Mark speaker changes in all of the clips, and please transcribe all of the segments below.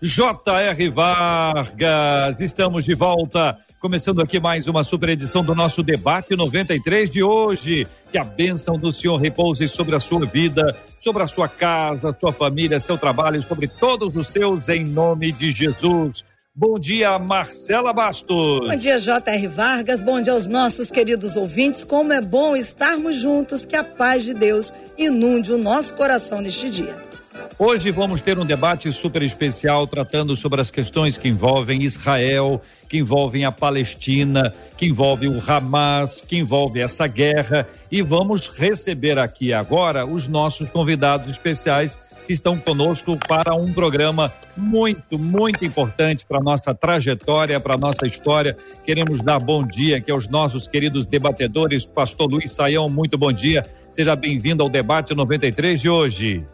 Speaker 1: J.R. Vargas. Estamos de volta Começando aqui mais uma super edição do nosso debate 93 de hoje. Que a bênção do Senhor repouse sobre a sua vida, sobre a sua casa, sua família, seu trabalho, sobre todos os seus, em nome de Jesus. Bom dia, Marcela Bastos.
Speaker 2: Bom dia, J.R. Vargas. Bom dia aos nossos queridos ouvintes. Como é bom estarmos juntos. Que a paz de Deus inunde o nosso coração neste dia.
Speaker 1: Hoje vamos ter um debate super especial tratando sobre as questões que envolvem Israel, que envolvem a Palestina, que envolvem o Hamas, que envolve essa guerra e vamos receber aqui agora os nossos convidados especiais que estão conosco para um programa muito, muito importante para nossa trajetória, para nossa história. Queremos dar bom dia aqui aos nossos queridos debatedores, Pastor Luiz Saião, muito bom dia. Seja bem-vindo ao debate 93 de hoje.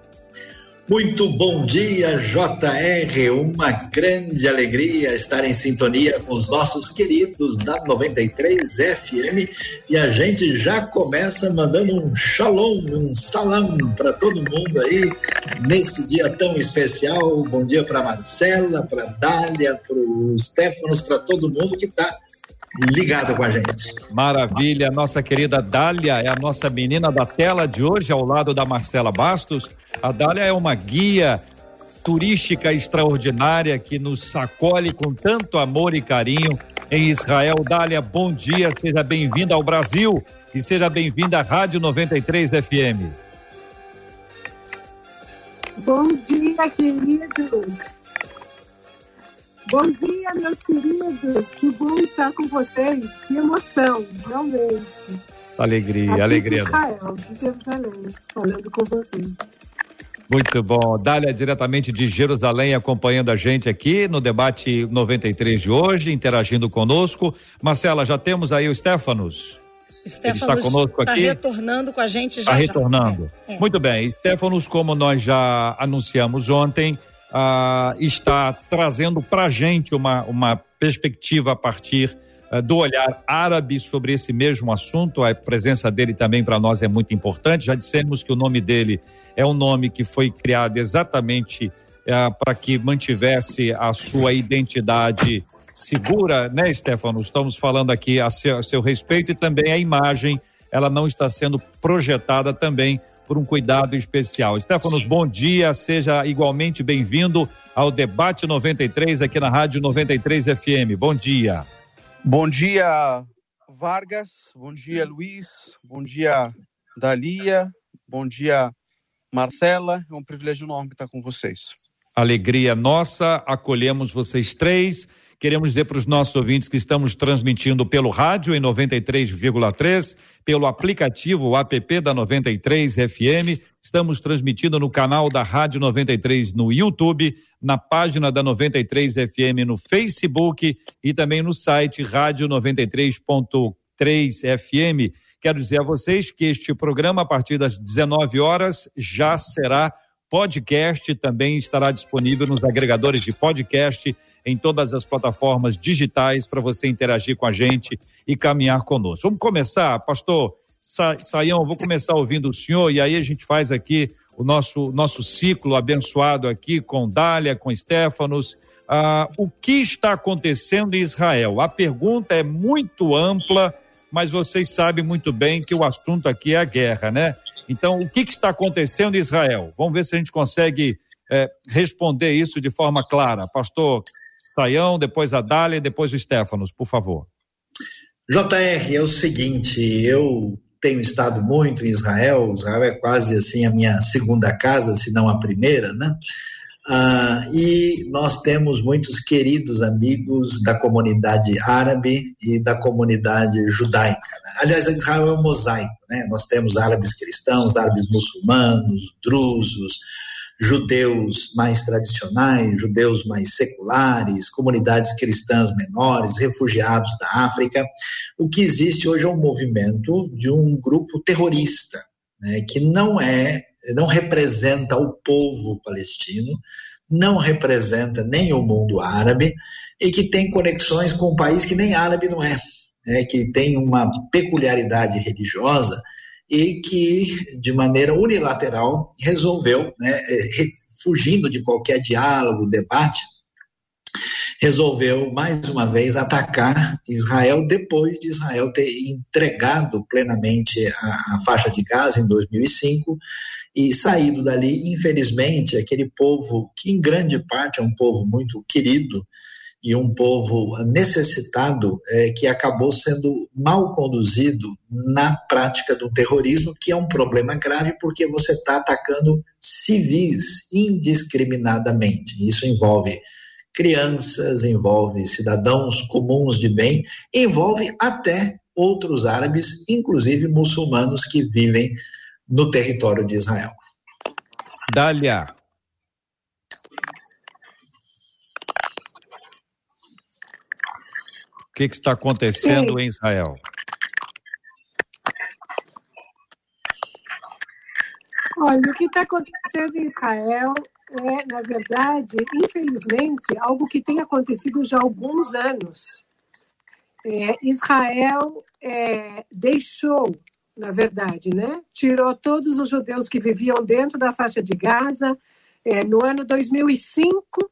Speaker 3: Muito bom dia, JR. Uma grande alegria estar em sintonia com os nossos queridos da 93 FM. E a gente já começa mandando um shalom, um salam para todo mundo aí nesse dia tão especial. Bom dia para Marcela, para Dália, para o Stefanos, para todo mundo que está ligado com a gente.
Speaker 1: Maravilha, nossa querida Dália é a nossa menina da tela de hoje, ao lado da Marcela Bastos. A Dália é uma guia turística extraordinária que nos acolhe com tanto amor e carinho em Israel. Dália, bom dia, seja bem-vinda ao Brasil e seja bem-vinda à Rádio 93 FM.
Speaker 4: Bom dia, queridos. Bom dia, meus queridos. Que bom estar com vocês. Que emoção, realmente.
Speaker 1: Alegria,
Speaker 4: Aqui
Speaker 1: alegria.
Speaker 4: De Israel, de Jerusalém, falando com vocês.
Speaker 1: Muito bom. Dália, diretamente de Jerusalém, acompanhando a gente aqui no debate 93 de hoje, interagindo conosco. Marcela, já temos aí o Stefanos.
Speaker 2: Stefanos
Speaker 1: Ele está conosco
Speaker 2: Está
Speaker 1: aqui.
Speaker 2: retornando com a gente já.
Speaker 1: Está
Speaker 2: já.
Speaker 1: retornando.
Speaker 2: É, é.
Speaker 1: Muito bem. Stefanos, como nós já anunciamos ontem, ah, está trazendo para a gente uma, uma perspectiva a partir ah, do olhar árabe sobre esse mesmo assunto. A presença dele também para nós é muito importante. Já dissemos que o nome dele é um nome que foi criado exatamente ah, para que mantivesse a sua identidade segura, né, Stefano? Estamos falando aqui a seu, a seu respeito e também a imagem, ela não está sendo projetada também por um cuidado especial. Stefanos, bom dia, seja igualmente bem-vindo ao Debate 93 aqui na Rádio 93 FM. Bom dia.
Speaker 5: Bom dia, Vargas. Bom dia, Luiz. Bom dia, Dalia. Bom dia, Marcela. É um privilégio enorme estar com vocês.
Speaker 1: Alegria nossa, acolhemos vocês três. Queremos dizer para os nossos ouvintes que estamos transmitindo pelo rádio em 93,3, pelo aplicativo app da 93 FM. Estamos transmitindo no canal da Rádio 93 no YouTube, na página da 93 FM no Facebook e também no site rádio 93.3 FM. Quero dizer a vocês que este programa, a partir das 19 horas, já será podcast, também estará disponível nos agregadores de podcast em todas as plataformas digitais para você interagir com a gente e caminhar conosco. Vamos começar, pastor Sa Saião, vou começar ouvindo o senhor e aí a gente faz aqui o nosso, nosso ciclo abençoado aqui com Dália, com Stefanos. Ah, o que está acontecendo em Israel? A pergunta é muito ampla, mas vocês sabem muito bem que o assunto aqui é a guerra, né? Então, o que, que está acontecendo em Israel? Vamos ver se a gente consegue eh, responder isso de forma clara. Pastor Saião, depois a Dália depois o Stefanos, por favor.
Speaker 3: JR, é o seguinte, eu tenho estado muito em Israel, Israel é quase assim a minha segunda casa, se não a primeira, né? Ah, e nós temos muitos queridos amigos da comunidade árabe e da comunidade judaica. Né? Aliás, Israel é um mosaico, né? Nós temos árabes cristãos, árabes muçulmanos, drusos, judeus mais tradicionais, judeus mais seculares, comunidades cristãs menores, refugiados da África. O que existe hoje é um movimento de um grupo terrorista, né, que não é, não representa o povo palestino, não representa nem o mundo árabe e que tem conexões com um país que nem árabe não é, né, que tem uma peculiaridade religiosa e que, de maneira unilateral, resolveu, né, é, fugindo de qualquer diálogo, debate, resolveu mais uma vez atacar Israel depois de Israel ter entregado plenamente a, a faixa de Gaza em 2005 e saído dali, infelizmente, aquele povo que em grande parte é um povo muito querido e um povo necessitado é, que acabou sendo mal conduzido na prática do terrorismo, que é um problema grave porque você está atacando civis indiscriminadamente. Isso envolve crianças, envolve cidadãos comuns de bem, envolve até outros árabes, inclusive muçulmanos que vivem no território de Israel.
Speaker 1: Dália. O que, que está acontecendo Sim. em Israel?
Speaker 4: Olha, o que está acontecendo em Israel é, na verdade, infelizmente, algo que tem acontecido já há alguns anos. É, Israel é, deixou, na verdade, né, tirou todos os judeus que viviam dentro da faixa de Gaza é, no ano 2005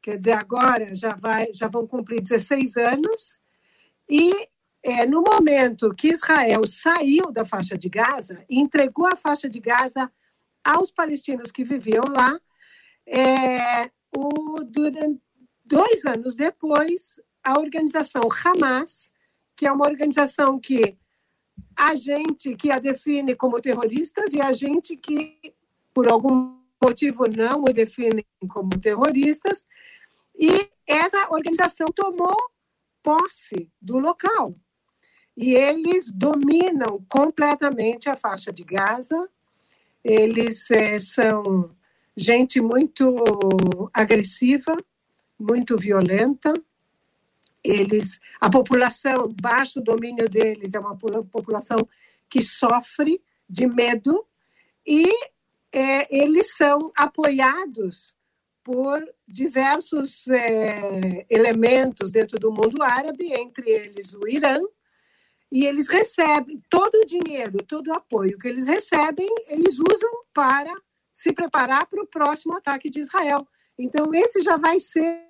Speaker 4: quer dizer, agora já, vai, já vão cumprir 16 anos, e é, no momento que Israel saiu da faixa de Gaza entregou a faixa de Gaza aos palestinos que viviam lá, é, o, durante, dois anos depois, a organização Hamas, que é uma organização que a gente que a define como terroristas e a gente que, por algum motivo não o definem como terroristas, e essa organização tomou posse do local. E eles dominam completamente a faixa de Gaza, eles é, são gente muito agressiva, muito violenta. Eles, a população, baixo domínio deles, é uma população que sofre de medo e é, eles são apoiados por diversos é, elementos dentro do mundo árabe, entre eles o Irã, e eles recebem todo o dinheiro, todo o apoio que eles recebem, eles usam para se preparar para o próximo ataque de Israel. Então, esse já vai ser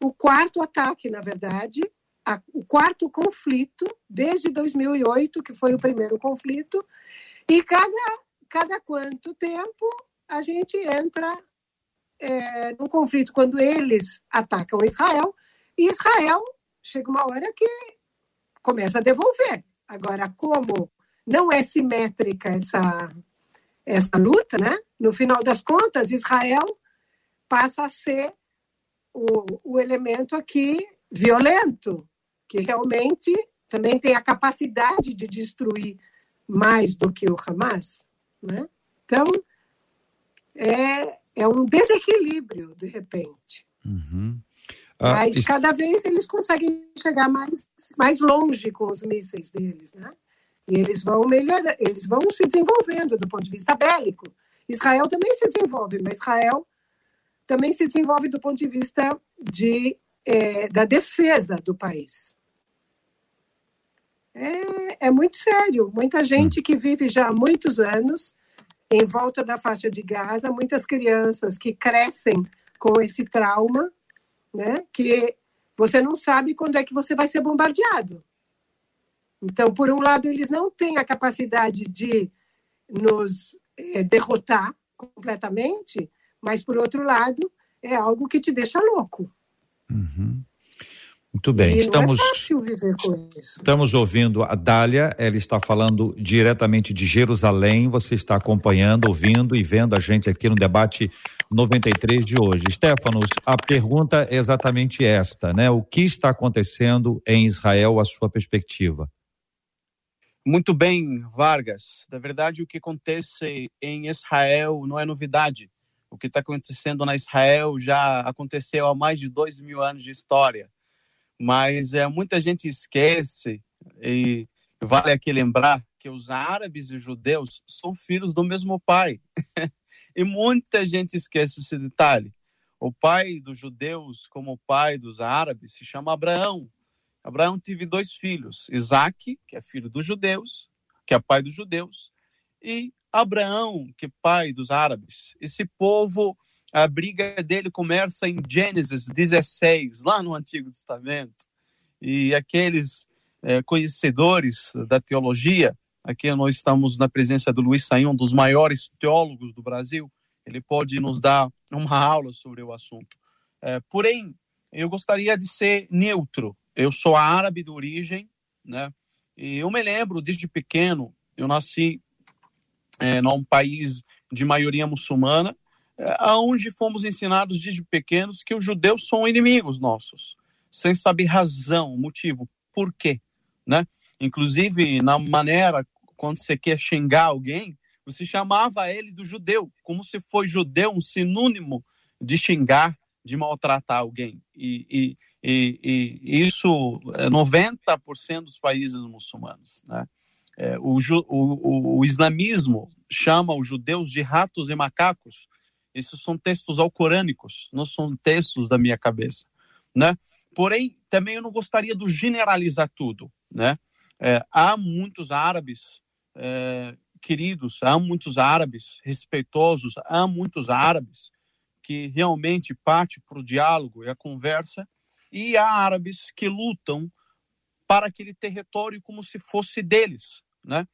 Speaker 4: o quarto ataque, na verdade, a, o quarto conflito, desde 2008, que foi o primeiro conflito, e cada, cada quanto tempo a gente entra é, num conflito quando eles atacam Israel, e Israel chega uma hora que começa a devolver. Agora, como não é simétrica essa, essa luta, né? no final das contas, Israel passa a ser o, o elemento aqui violento, que realmente também tem a capacidade de destruir mais do que o Hamas. Né? Então, é, é um desequilíbrio, de repente.
Speaker 1: Uhum.
Speaker 4: Ah, Mas isso... cada vez eles conseguem chegar mais, mais longe com os mísseis deles, né? E eles vão melhorar, eles vão se desenvolvendo do ponto de vista bélico. Israel também se desenvolve, mas Israel também se desenvolve do ponto de vista de, é, da defesa do país. É, é muito sério. Muita gente que vive já há muitos anos em volta da faixa de Gaza, muitas crianças que crescem com esse trauma, né? Que você não sabe quando é que você vai ser bombardeado. Então, por um lado, eles não têm a capacidade de nos é, derrotar completamente, mas por outro lado, é algo que te deixa louco.
Speaker 1: Uhum. Muito bem, e estamos.
Speaker 4: É
Speaker 1: estamos ouvindo a Dália, ela está falando diretamente de Jerusalém. Você está acompanhando, ouvindo e vendo a gente aqui no debate 93 de hoje. Stefanos, a pergunta é exatamente esta, né? O que está acontecendo em Israel, a sua perspectiva?
Speaker 5: Muito bem, Vargas. Na verdade, o que acontece em Israel não é novidade. O que está acontecendo na Israel já aconteceu há mais de dois mil anos de história. Mas é, muita gente esquece, e vale aqui lembrar, que os árabes e judeus são filhos do mesmo pai. e muita gente esquece esse detalhe. O pai dos judeus, como o pai dos árabes, se chama Abraão. Abraão teve dois filhos, Isaac, que é filho dos judeus, que é pai dos judeus, e Abraão, que é pai dos árabes. Esse povo, a briga dele começa em Gênesis 16, lá no Antigo Testamento. E aqueles é, conhecedores da teologia, aqui nós estamos na presença do Luiz Saião, um dos maiores teólogos do Brasil, ele pode nos dar uma aula sobre o assunto. É, porém, eu gostaria de ser neutro. Eu sou árabe de origem, né? E eu me lembro desde pequeno, eu nasci é, num país de maioria muçulmana, é, aonde fomos ensinados desde pequenos que os judeus são inimigos nossos, sem saber razão, motivo, por quê, né? Inclusive na maneira quando você quer xingar alguém, você chamava ele do judeu, como se foi judeu um sinônimo de xingar, de maltratar alguém. E, e, e, e isso é 90% dos países muçulmanos, né? É, o, o, o, islamismo chama os judeus de ratos e macacos. Esses são textos alcorânicos, não são textos da minha cabeça, né? Porém, também eu não gostaria de generalizar tudo, né? É, há muitos árabes é, queridos, há muitos árabes respeitosos, há muitos árabes que realmente parte para o diálogo e a conversa, e há árabes que lutam para aquele território como se fosse deles, né?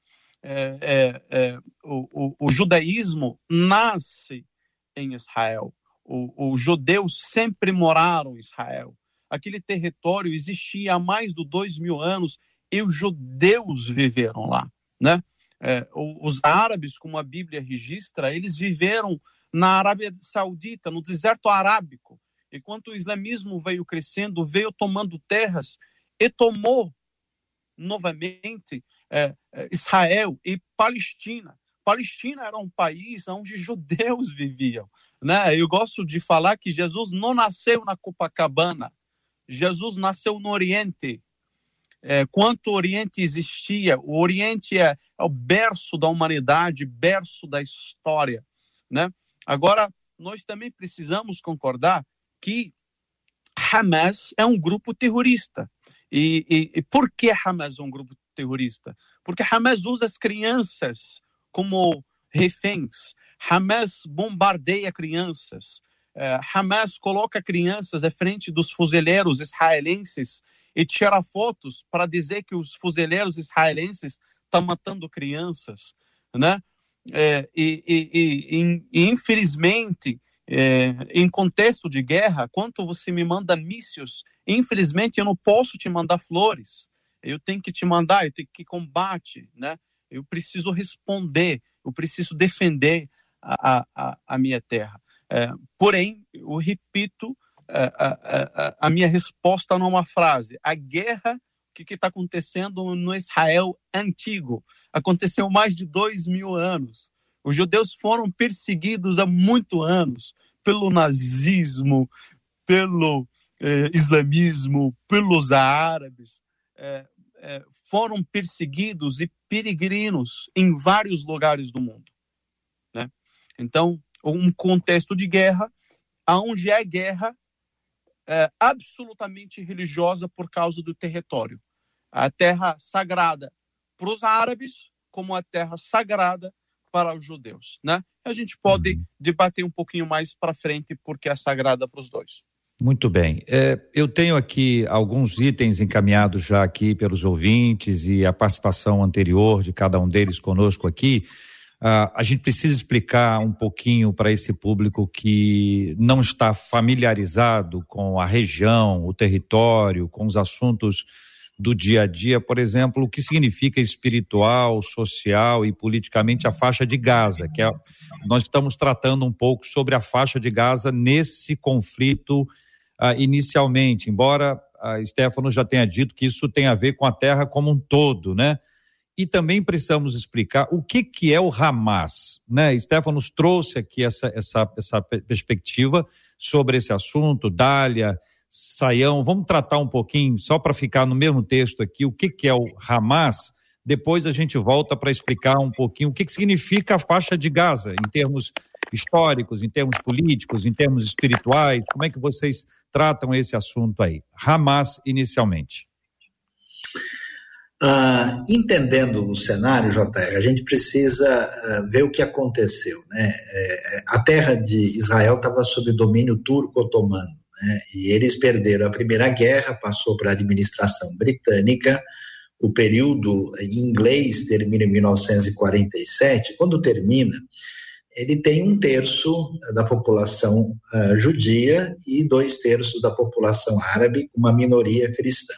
Speaker 5: É, é, é, o, o, o, judaísmo nasce em Israel. Os judeus sempre moraram em Israel. Aquele território existia há mais de dois mil anos e os judeus viveram lá, né? É, os árabes, como a Bíblia registra, eles viveram na Arábia Saudita, no deserto arábico. Enquanto o islamismo veio crescendo, veio tomando terras e tomou novamente é, é, Israel e Palestina. Palestina era um país onde judeus viviam. Né? Eu gosto de falar que Jesus não nasceu na Copacabana, Jesus nasceu no Oriente. É, quanto Oriente existia, o Oriente é, é o berço da humanidade, berço da história. Né? Agora, nós também precisamos concordar que Hamas é um grupo terrorista. E, e, e por que Hamas é um grupo terrorista? Porque Hamas usa as crianças como reféns. Hamas bombardeia crianças. Uh, Hamas coloca crianças à frente dos fuzileiros israelenses e tira fotos para dizer que os fuzileiros israelenses estão matando crianças, né? É, e, e, e, infelizmente, é, em contexto de guerra, quando você me manda mísseis, infelizmente eu não posso te mandar flores. Eu tenho que te mandar, eu tenho que combate, né? Eu preciso responder, eu preciso defender a, a, a minha terra. É, porém, eu repito a, a, a, minha resposta numa frase: a guerra que está acontecendo no Israel antigo aconteceu mais de dois mil anos. Os judeus foram perseguidos há muitos anos pelo nazismo, pelo eh, islamismo, pelos árabes. Eh, foram perseguidos e peregrinos em vários lugares do mundo. Né? Então, um contexto de guerra, onde é guerra é, absolutamente religiosa por causa do território. A terra sagrada para os árabes, como a terra sagrada para os judeus. Né? A gente pode uhum. debater um pouquinho mais para frente, porque é sagrada para os dois.
Speaker 1: Muito bem. É, eu tenho aqui alguns itens encaminhados já aqui pelos ouvintes e a participação anterior de cada um deles conosco aqui. Uh, a gente precisa explicar um pouquinho para esse público que não está familiarizado com a região, o território, com os assuntos do dia a dia, por exemplo, o que significa espiritual, social e politicamente a faixa de Gaza, que é, nós estamos tratando um pouco sobre a faixa de Gaza nesse conflito uh, inicialmente, embora a Stefano já tenha dito que isso tem a ver com a terra como um todo, né? e também precisamos explicar o que, que é o Hamas. Né? Stefanos trouxe aqui essa, essa, essa perspectiva sobre esse assunto, Dália, Saião. Vamos tratar um pouquinho, só para ficar no mesmo texto aqui, o que, que é o Hamas. Depois a gente volta para explicar um pouquinho o que, que significa a faixa de Gaza, em termos históricos, em termos políticos, em termos espirituais. Como é que vocês tratam esse assunto aí? Hamas, inicialmente.
Speaker 3: Uh, entendendo o cenário, JR, a gente precisa uh, ver o que aconteceu. Né? É, a terra de Israel estava sob domínio turco-otomano, né? e eles perderam a Primeira Guerra, passou para a administração britânica, o período em inglês termina em 1947. Quando termina, ele tem um terço da população uh, judia e dois terços da população árabe, uma minoria cristã.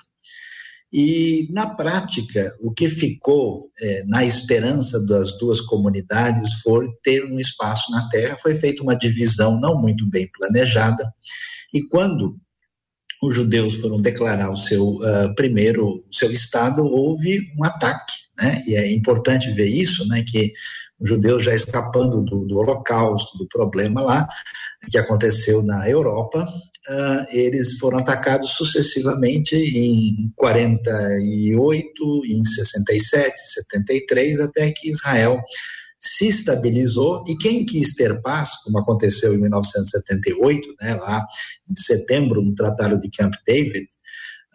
Speaker 3: E, na prática, o que ficou é, na esperança das duas comunidades foi ter um espaço na terra. Foi feita uma divisão não muito bem planejada, e quando os judeus foram declarar o seu uh, primeiro seu estado, houve um ataque, né? E é importante ver isso, né? Que judeus já escapando do, do Holocausto, do problema lá que aconteceu na Europa, uh, eles foram atacados sucessivamente em 48, em 67, 73, até que Israel se estabilizou. E quem quis ter paz, como aconteceu em 1978, né, lá em setembro, no Tratado de Camp David,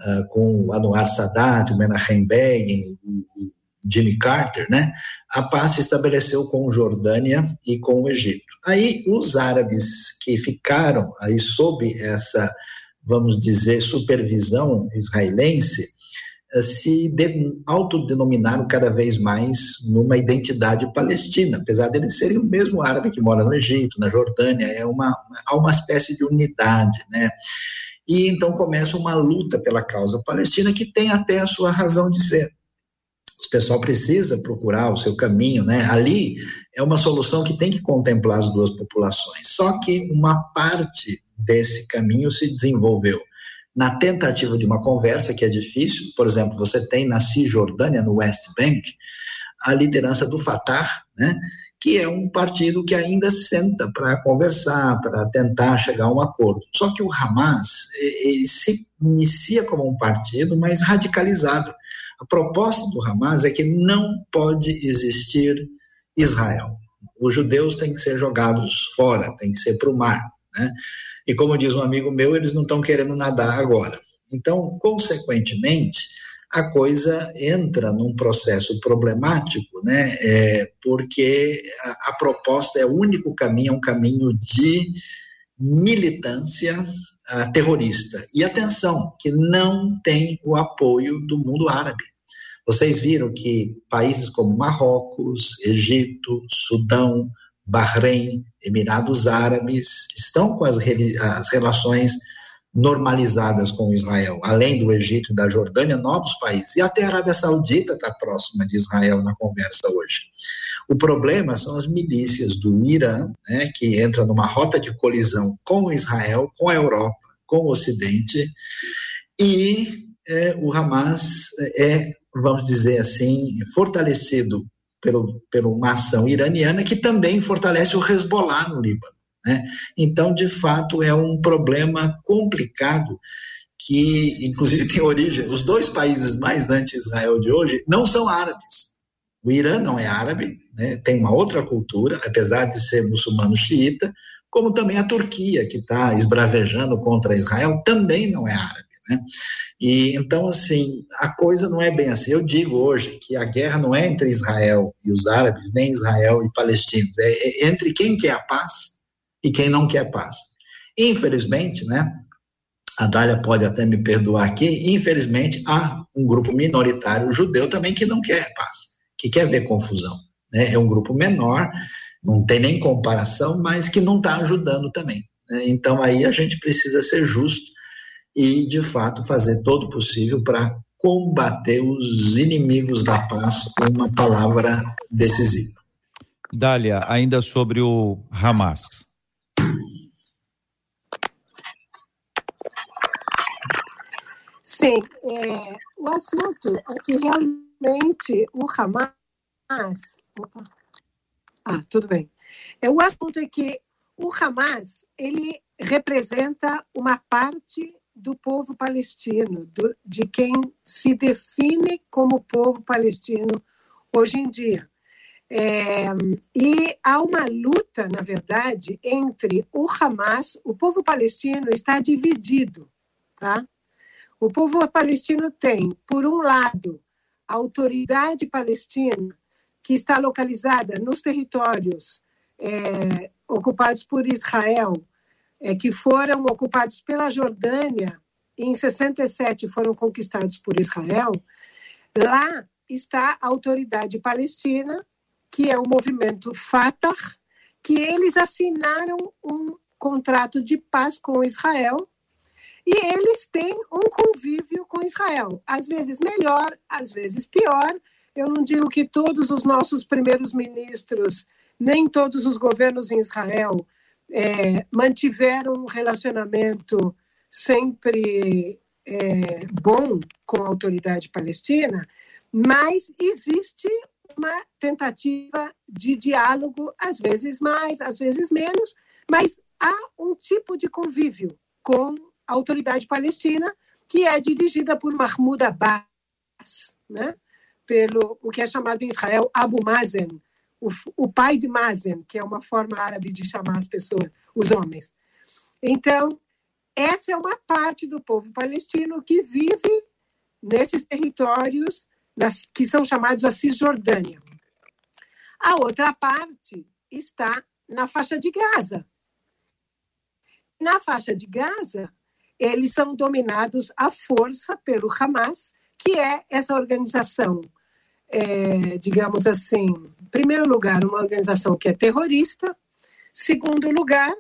Speaker 3: uh, com Anwar Sadat, Menachem Begin, Jimmy Carter, né, a paz se estabeleceu com Jordânia e com o Egito. Aí os árabes que ficaram aí sob essa, vamos dizer, supervisão israelense, eh, se autodenominaram cada vez mais numa identidade palestina, apesar de eles serem o mesmo árabe que mora no Egito, na Jordânia, é uma, há uma espécie de unidade, né? E então começa uma luta pela causa palestina que tem até a sua razão de ser. O pessoal precisa procurar o seu caminho, né? Ali é uma solução que tem que contemplar as duas populações. Só que uma parte desse caminho se desenvolveu na tentativa de uma conversa que é difícil, por exemplo, você tem na Cisjordânia, no West Bank, a liderança do Fatah, né, que é um partido que ainda senta para conversar, para tentar chegar a um acordo. Só que o Hamas ele se inicia como um partido mais radicalizado. A proposta do Hamas é que não pode existir Israel. Os judeus têm que ser jogados fora, têm que ser para o mar. Né? E como diz um amigo meu, eles não estão querendo nadar agora. Então, consequentemente, a coisa entra num processo problemático, né? É, porque a, a, proposta é o único caminho, é um caminho de militância uh, terrorista. E atenção, que não tem o apoio do mundo árabe. Vocês viram que países como Marrocos, Egito, Sudão, Bahrein, Emirados Árabes, estão com as, as relações normalizadas com Israel, além do Egito e da Jordânia, novos países. E até a Arábia Saudita está próxima de Israel na conversa hoje. O problema são as milícias do Irã, né, que entra numa rota de colisão com Israel, com a Europa, com o Ocidente, e é, o Hamas é, vamos dizer assim, fortalecido pelo, pelo uma ação iraniana que também fortalece o Hezbollah no Líbano. Né? Então, de fato, é um problema complicado que, inclusive, tem origem. Os dois países mais anti-Israel de hoje não são árabes. O Irã não é árabe, né? tem uma outra cultura, apesar de ser muçulmano xiita, como também a Turquia, que está esbravejando contra Israel, também não é árabe. Né? E então, assim, a coisa não é bem assim. Eu digo hoje que a guerra não é entre Israel e os árabes, nem Israel e palestinos, é, é entre quem quer a paz e quem não quer paz. Infelizmente, né? A Dália pode até me perdoar aqui. Infelizmente, há um grupo minoritário judeu também que não quer paz, que quer ver confusão. Né? É um grupo menor, não tem nem comparação, mas que não está ajudando também. Né? Então, aí a gente precisa ser justo e, de fato, fazer todo o possível para combater os inimigos da paz com uma palavra decisiva.
Speaker 1: Dália, ainda sobre o Hamas.
Speaker 4: Sim, é, o assunto é que realmente o Hamas. Opa. Ah, tudo bem. É, o assunto é que o Hamas ele representa uma parte do povo palestino, do, de quem se define como povo palestino hoje em dia. É, e há uma luta, na verdade, entre o Hamas, o povo palestino está dividido, tá? O povo palestino tem, por um lado, a autoridade palestina, que está localizada nos territórios é, ocupados por Israel, é, que foram ocupados pela Jordânia e em 67 foram conquistados por Israel. Lá está a autoridade palestina, que é o movimento Fatah, que eles assinaram um contrato de paz com Israel e eles têm um convívio com Israel, às vezes melhor, às vezes pior. Eu não digo que todos os nossos primeiros ministros, nem todos os governos em Israel é, mantiveram um relacionamento sempre é, bom com a autoridade palestina, mas existe uma tentativa de diálogo, às vezes mais, às vezes menos, mas há um tipo de convívio com a autoridade palestina, que é dirigida por Mahmoud Abbas, né? pelo o que é chamado em Israel Abu Mazen, o, o pai de Mazen, que é uma forma árabe de chamar as pessoas, os homens. Então, essa é uma parte do povo palestino que vive nesses territórios nas, que são chamados a Cisjordânia. A outra parte está na faixa de Gaza. Na faixa de Gaza, eles são dominados à força pelo Hamas, que é essa organização, é, digamos assim, em primeiro lugar, uma organização que é terrorista, segundo lugar,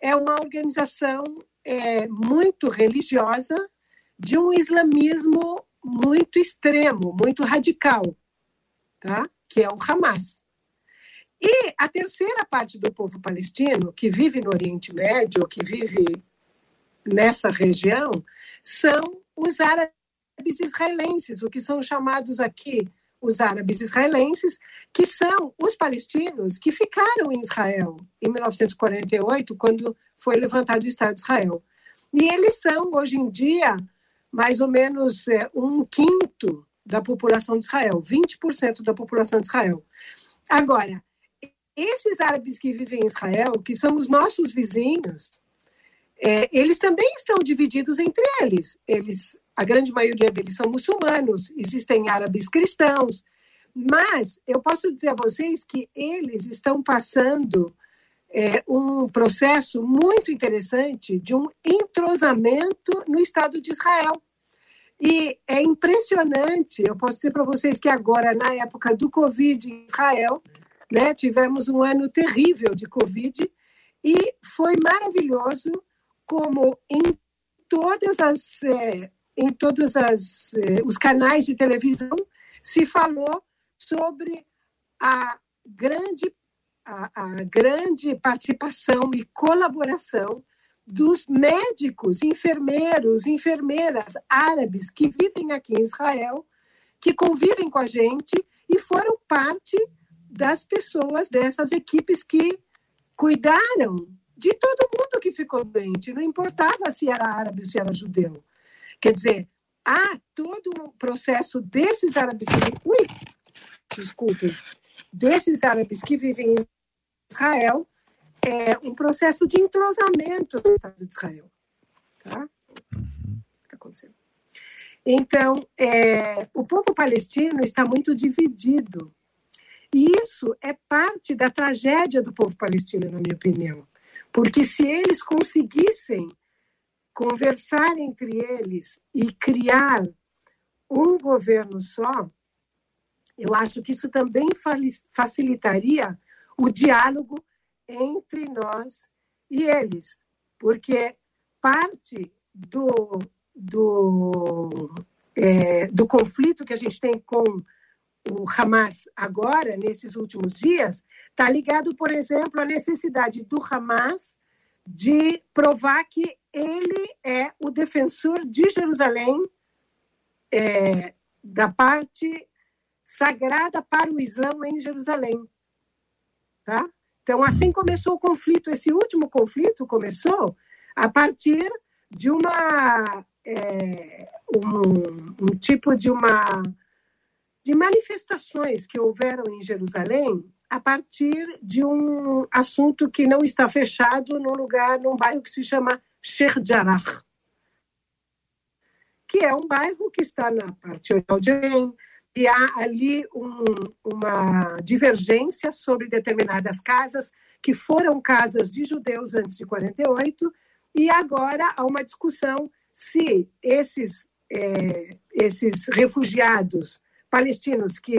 Speaker 4: é uma organização é, muito religiosa, de um islamismo muito extremo, muito radical, tá? que é o Hamas. E a terceira parte do povo palestino, que vive no Oriente Médio, que vive nessa região, são os árabes israelenses, o que são chamados aqui os árabes israelenses, que são os palestinos que ficaram em Israel em 1948, quando foi levantado o Estado de Israel. E eles são, hoje em dia, mais ou menos é, um quinto da população de Israel, 20% da população de Israel. Agora, esses árabes que vivem em Israel, que são os nossos vizinhos, é, eles também estão divididos entre eles. Eles, a grande maioria deles são muçulmanos, existem árabes cristãos, mas eu posso dizer a vocês que eles estão passando é, um processo muito interessante de um entrosamento no Estado de Israel. E é impressionante, eu posso dizer para vocês que agora, na época do Covid em Israel, né, tivemos um ano terrível de Covid e foi maravilhoso como em todas as é, em todos as, é, os canais de televisão se falou sobre a grande a, a grande participação e colaboração dos médicos, enfermeiros, enfermeiras árabes que vivem aqui em Israel, que convivem com a gente e foram parte das pessoas dessas equipes que cuidaram de todo mundo que ficou doente, não importava se era árabe ou se era judeu. Quer dizer, há todo um processo desses árabes que. Ui! Desculpe. Desses árabes que vivem em Israel é um processo de entrosamento do Estado de Israel. Tá? O que está acontecendo? Então, é, o povo palestino está muito dividido. E isso é parte da tragédia do povo palestino, na minha opinião. Porque se eles conseguissem conversar entre eles e criar um governo só, eu acho que isso também facilitaria o diálogo entre nós e eles, porque parte do, do, é, do conflito que a gente tem com o Hamas agora, nesses últimos dias, está ligado, por exemplo, à necessidade do Hamas de provar que ele é o defensor de Jerusalém é, da parte sagrada para o Islã em Jerusalém. Tá? Então, assim começou o conflito. Esse último conflito começou a partir de uma é, um, um, tipo de uma de manifestações que houveram em Jerusalém a partir de um assunto que não está fechado num lugar, num bairro que se chama Sheikh Jarrah, que é um bairro que está na parte oriental de Jerusalém, e há ali um, uma divergência sobre determinadas casas que foram casas de judeus antes de 48 e agora há uma discussão se esses é, esses refugiados palestinos que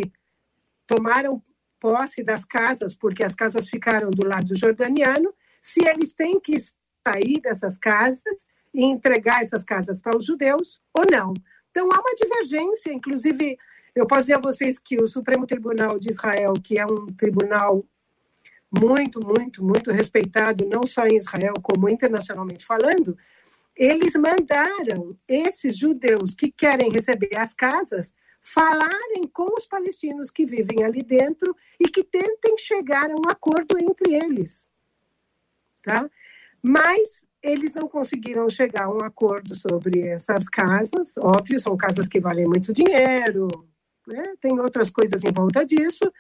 Speaker 4: tomaram posse das casas porque as casas ficaram do lado jordaniano se eles têm que sair dessas casas e entregar essas casas para os judeus ou não. Então há uma divergência, inclusive eu posso dizer a vocês que o Supremo Tribunal de Israel, que é um tribunal muito, muito, muito respeitado, não só em Israel, como internacionalmente falando, eles mandaram esses judeus que querem receber as casas falarem com os palestinos que vivem ali dentro e que tentem chegar a um acordo entre eles. Tá? Mas eles não conseguiram chegar a um acordo sobre essas casas. Óbvio, são casas que valem muito dinheiro, né? tem outras coisas em volta disso.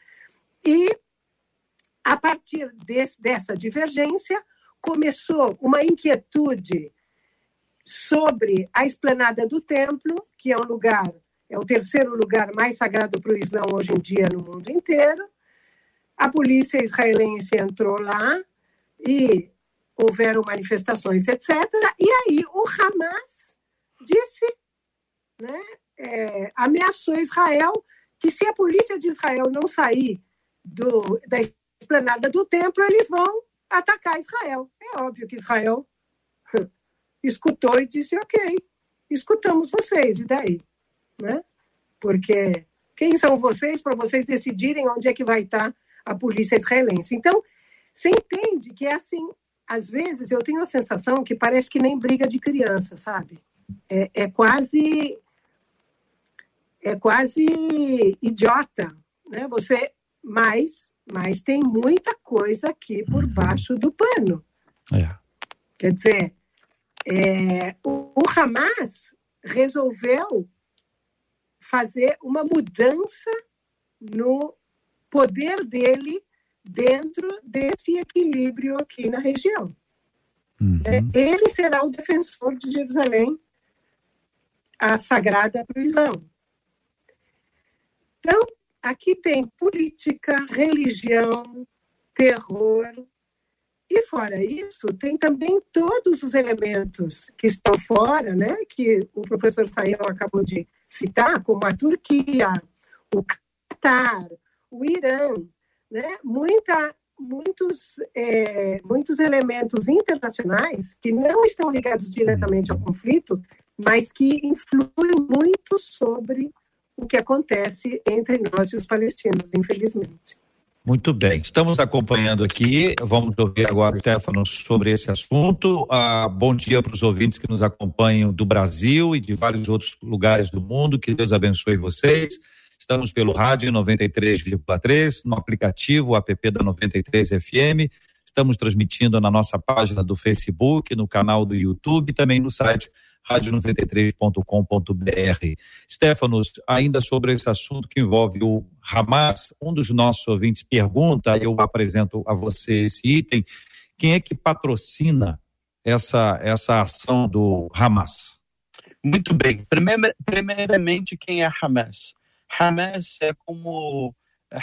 Speaker 4: E a partir desse, dessa divergência, começou uma inquietude sobre a esplanada do templo, que é um lugar, é o terceiro lugar mais sagrado para o Islã hoje em dia no mundo inteiro. A polícia israelense entrou lá e houveram manifestações, etc. E aí o Hamas disse, né, é, ameaçou Israel que se a polícia de Israel não sair do, da esplanada do templo, eles vão atacar Israel. É óbvio que Israel escutou e disse: ok, escutamos vocês, e daí? Né? Porque quem são vocês para vocês decidirem onde é que vai estar a polícia israelense? Então, você entende que é assim. Às vezes eu tenho a sensação que parece que nem briga de criança, sabe? É, é quase é quase idiota, né? Você, mais mas tem muita coisa aqui por baixo do pano. É. Quer dizer, é, o, o Hamas resolveu fazer uma mudança no poder dele dentro desse equilíbrio aqui na região. Uhum. É, ele será o defensor de Jerusalém, a sagrada para o Islã. Então, aqui tem política, religião, terror. E fora isso, tem também todos os elementos que estão fora, né, que o professor Sayão acabou de citar, como a Turquia, o Catar, o Irã, né, muita, muitos, é, muitos elementos internacionais que não estão ligados diretamente ao conflito, mas que influem muito sobre o que acontece entre nós e os palestinos, infelizmente.
Speaker 1: Muito bem, estamos acompanhando aqui. Vamos ouvir agora o Stefano sobre esse assunto. Ah, bom dia para os ouvintes que nos acompanham do Brasil e de vários outros lugares do mundo. Que Deus abençoe vocês. Estamos pelo rádio 93,3, no aplicativo app da 93 FM. Estamos transmitindo na nossa página do Facebook, no canal do YouTube também no site rádio93.com.br. Stefanos, ainda sobre esse assunto que envolve o Hamas, um dos nossos ouvintes pergunta, eu apresento a você esse item, quem é que patrocina essa, essa ação do Hamas?
Speaker 5: Muito bem. primeiramente, quem é Hamas? Hamas é como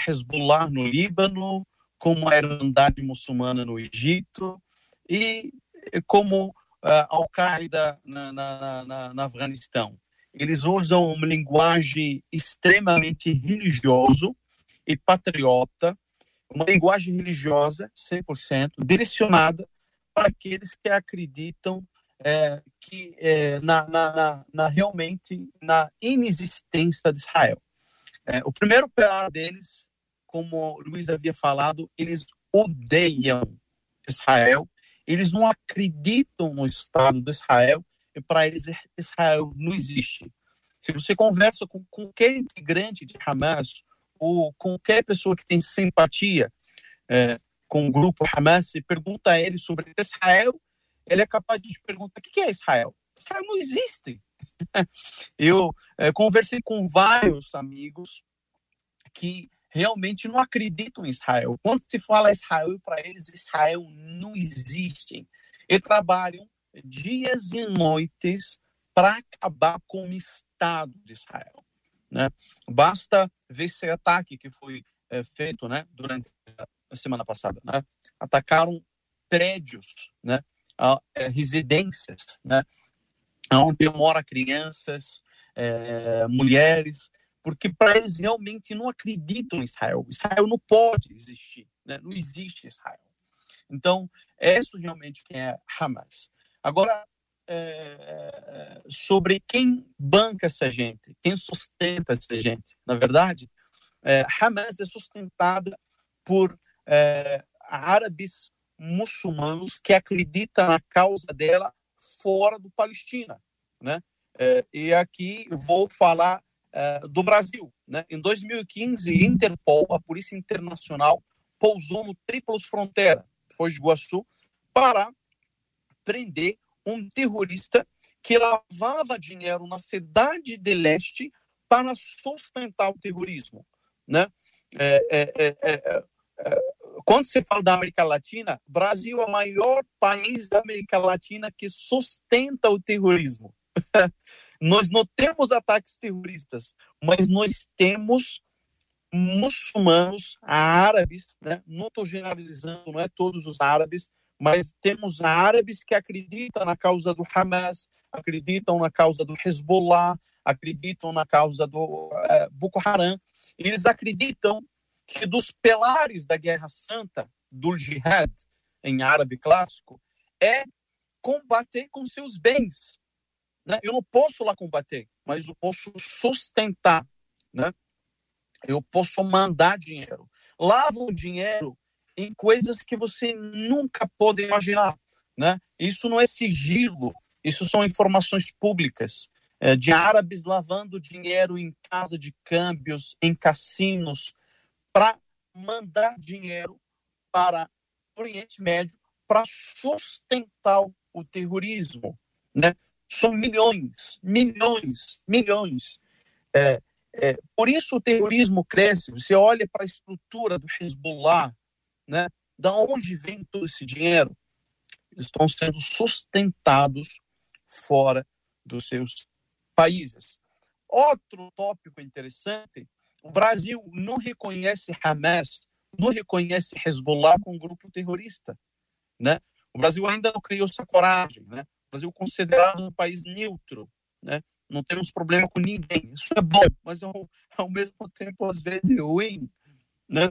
Speaker 5: Hezbollah no Líbano, como a Irmandade Muçulmana no Egito e como uh, Al-Qaeda na, na, na, na Afeganistão. Eles usam uma linguagem extremamente religiosa e patriota, uma linguagem religiosa 100%, direcionada para aqueles que acreditam é, que é, na, na, na, realmente na inexistência de Israel. É, o primeiro pilar deles, como Luiz havia falado, eles odeiam Israel eles não acreditam no Estado de Israel e para eles Israel não existe. Se você conversa com qualquer integrante de Hamas ou qualquer pessoa que tem simpatia é, com o grupo Hamas e pergunta a ele sobre Israel, ele é capaz de perguntar: o que é Israel? Israel não existe. Eu é, conversei com vários amigos que realmente não acreditam em Israel. Quando se fala Israel, para eles, Israel não existe. E trabalham dias e noites para acabar com o Estado de Israel. Né? Basta ver esse ataque que foi é, feito né, durante a semana passada. Né? Atacaram prédios, né, a, é, residências, né, onde moram crianças, é, mulheres, porque para eles realmente não acreditam em Israel. Israel não pode existir, né? não existe Israel. Então, é isso realmente que é Hamas. Agora, é, sobre quem banca essa gente, quem sustenta essa gente. Na verdade, é, Hamas é sustentada por é, árabes muçulmanos que acreditam na causa dela fora do Palestina, né? É, e aqui vou falar é, do Brasil. Né? Em 2015, Interpol, a Polícia Internacional, pousou no Trípolis Fronteira, Foz do Iguaçu, para prender um terrorista que lavava dinheiro na cidade de leste para sustentar o terrorismo. Né? É, é, é, é, é quando se fala da América Latina, Brasil é o maior país da América Latina que sustenta o terrorismo. Nós não temos ataques terroristas, mas nós temos muçulmanos, árabes, né? não estou generalizando, não é todos os árabes, mas temos árabes que acreditam na causa do Hamas, acreditam na causa do Hezbollah, acreditam na causa do uh, Boko Haram. Eles acreditam que dos pilares da Guerra Santa, do Jihad, em árabe clássico, é combater com seus bens, né? Eu não posso lá combater, mas eu posso sustentar. Né? Eu posso mandar dinheiro. Lava o dinheiro em coisas que você nunca pode imaginar. Né? Isso não é sigilo, isso são informações públicas. É, de árabes lavando dinheiro em casa de câmbios, em cassinos, para mandar dinheiro para o Oriente Médio para sustentar o terrorismo. Né? São milhões, milhões, milhões. É, é, por isso o terrorismo cresce. Você olha para a estrutura do Hezbollah, né? Da onde vem todo esse dinheiro? Estão sendo sustentados fora dos seus países. Outro tópico interessante: o Brasil não reconhece Hamas, não reconhece Hezbollah como um grupo terrorista, né? O Brasil ainda não criou essa coragem, né? Brasil considerado um país neutro, né? Não temos problema com ninguém. Isso é bom, mas ao, ao mesmo tempo às vezes é ruim, né?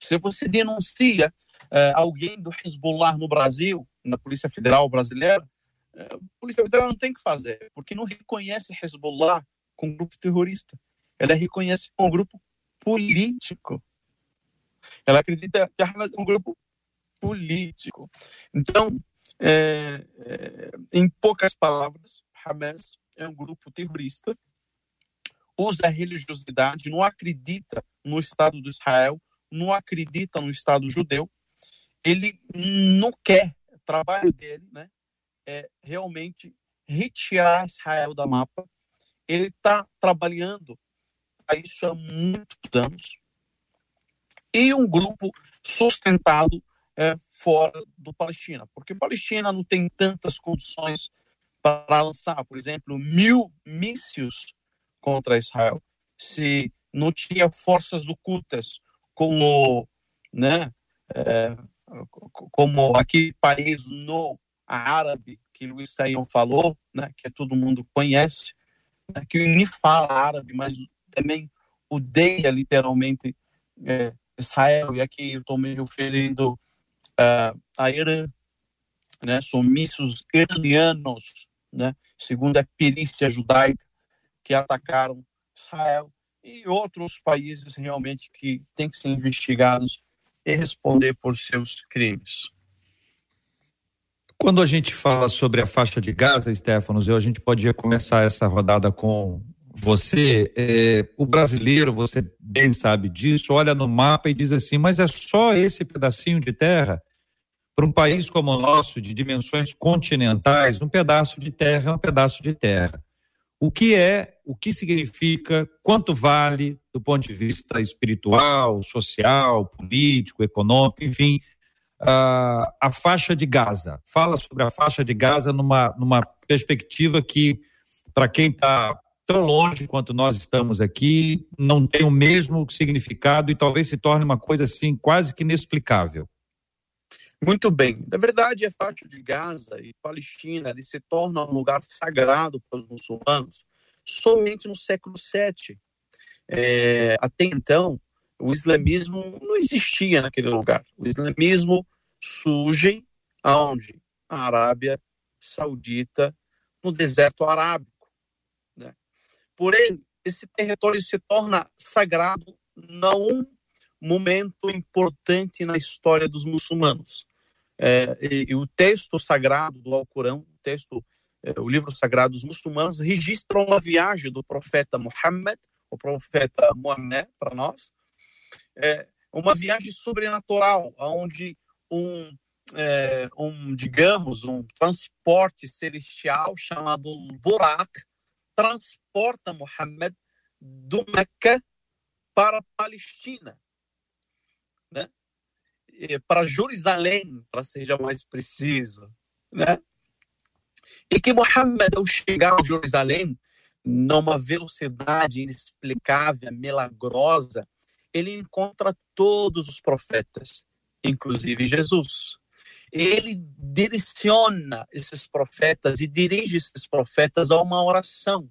Speaker 5: Se você denuncia é, alguém do Hezbollah no Brasil, na Polícia Federal brasileira, é, a Polícia Federal não tem que fazer, porque não reconhece Hezbollah como grupo terrorista. Ela reconhece um grupo político. Ela acredita que é um grupo político. Então, é, é, em poucas palavras, Hamas é um grupo terrorista, usa a religiosidade, não acredita no Estado de Israel, não acredita no Estado judeu, ele não quer, o trabalho dele né, é realmente retirar Israel da mapa. Ele está trabalhando isso há muitos anos. E um grupo sustentado é, fora do Palestina, porque Palestina não tem tantas condições para lançar, por exemplo, mil mísseis contra Israel. Se não tinha forças ocultas como, né, é, como aquele país no árabe que Luiz Saião falou, né, que todo mundo conhece, né, que nem fala árabe, mas também odeia literalmente é, Israel, e aqui eu estou me referindo uh, a Irã, né, sumissos iranianos, né, segundo a perícia judaica, que atacaram Israel e outros países realmente que têm que ser investigados e responder por seus crimes.
Speaker 1: Quando a gente fala sobre a faixa de Gaza, Stefanos, eu, a gente podia começar essa rodada com você. É, o brasileiro, você bem sabe disso, olha no mapa e diz assim: mas é só esse pedacinho de terra? Para um país como o nosso, de dimensões continentais, um pedaço de terra é um pedaço de terra. O que é, o que significa, quanto vale do ponto de vista espiritual, social, político, econômico, enfim, uh, a faixa de Gaza. Fala sobre a faixa de Gaza numa, numa perspectiva que, para quem está tão longe quanto nós estamos aqui, não tem o mesmo significado e talvez se torne uma coisa assim quase que inexplicável.
Speaker 5: Muito bem. Na verdade, a faixa de Gaza e Palestina ele se torna um lugar sagrado para os muçulmanos somente no século VII. É, até então, o islamismo não existia naquele lugar. O islamismo surge aonde? Na Arábia Saudita, no deserto arábico. Porém, esse território se torna sagrado num momento importante na história dos muçulmanos. É, e, e, o texto sagrado do Alcorão, o texto, é, o livro sagrado dos muçulmanos, registra uma viagem do profeta Muhammad, o profeta Muhammad para nós, é, uma viagem sobrenatural, onde um, é, um, digamos, um transporte celestial chamado Burak transporta Muhammad do Meca para a Palestina, né? E para Jerusalém, para ser mais preciso, né? E que Muhammad, ao chegar a Jerusalém, numa velocidade inexplicável, milagrosa, ele encontra todos os profetas, inclusive Jesus. Ele direciona esses profetas e dirige esses profetas a uma oração.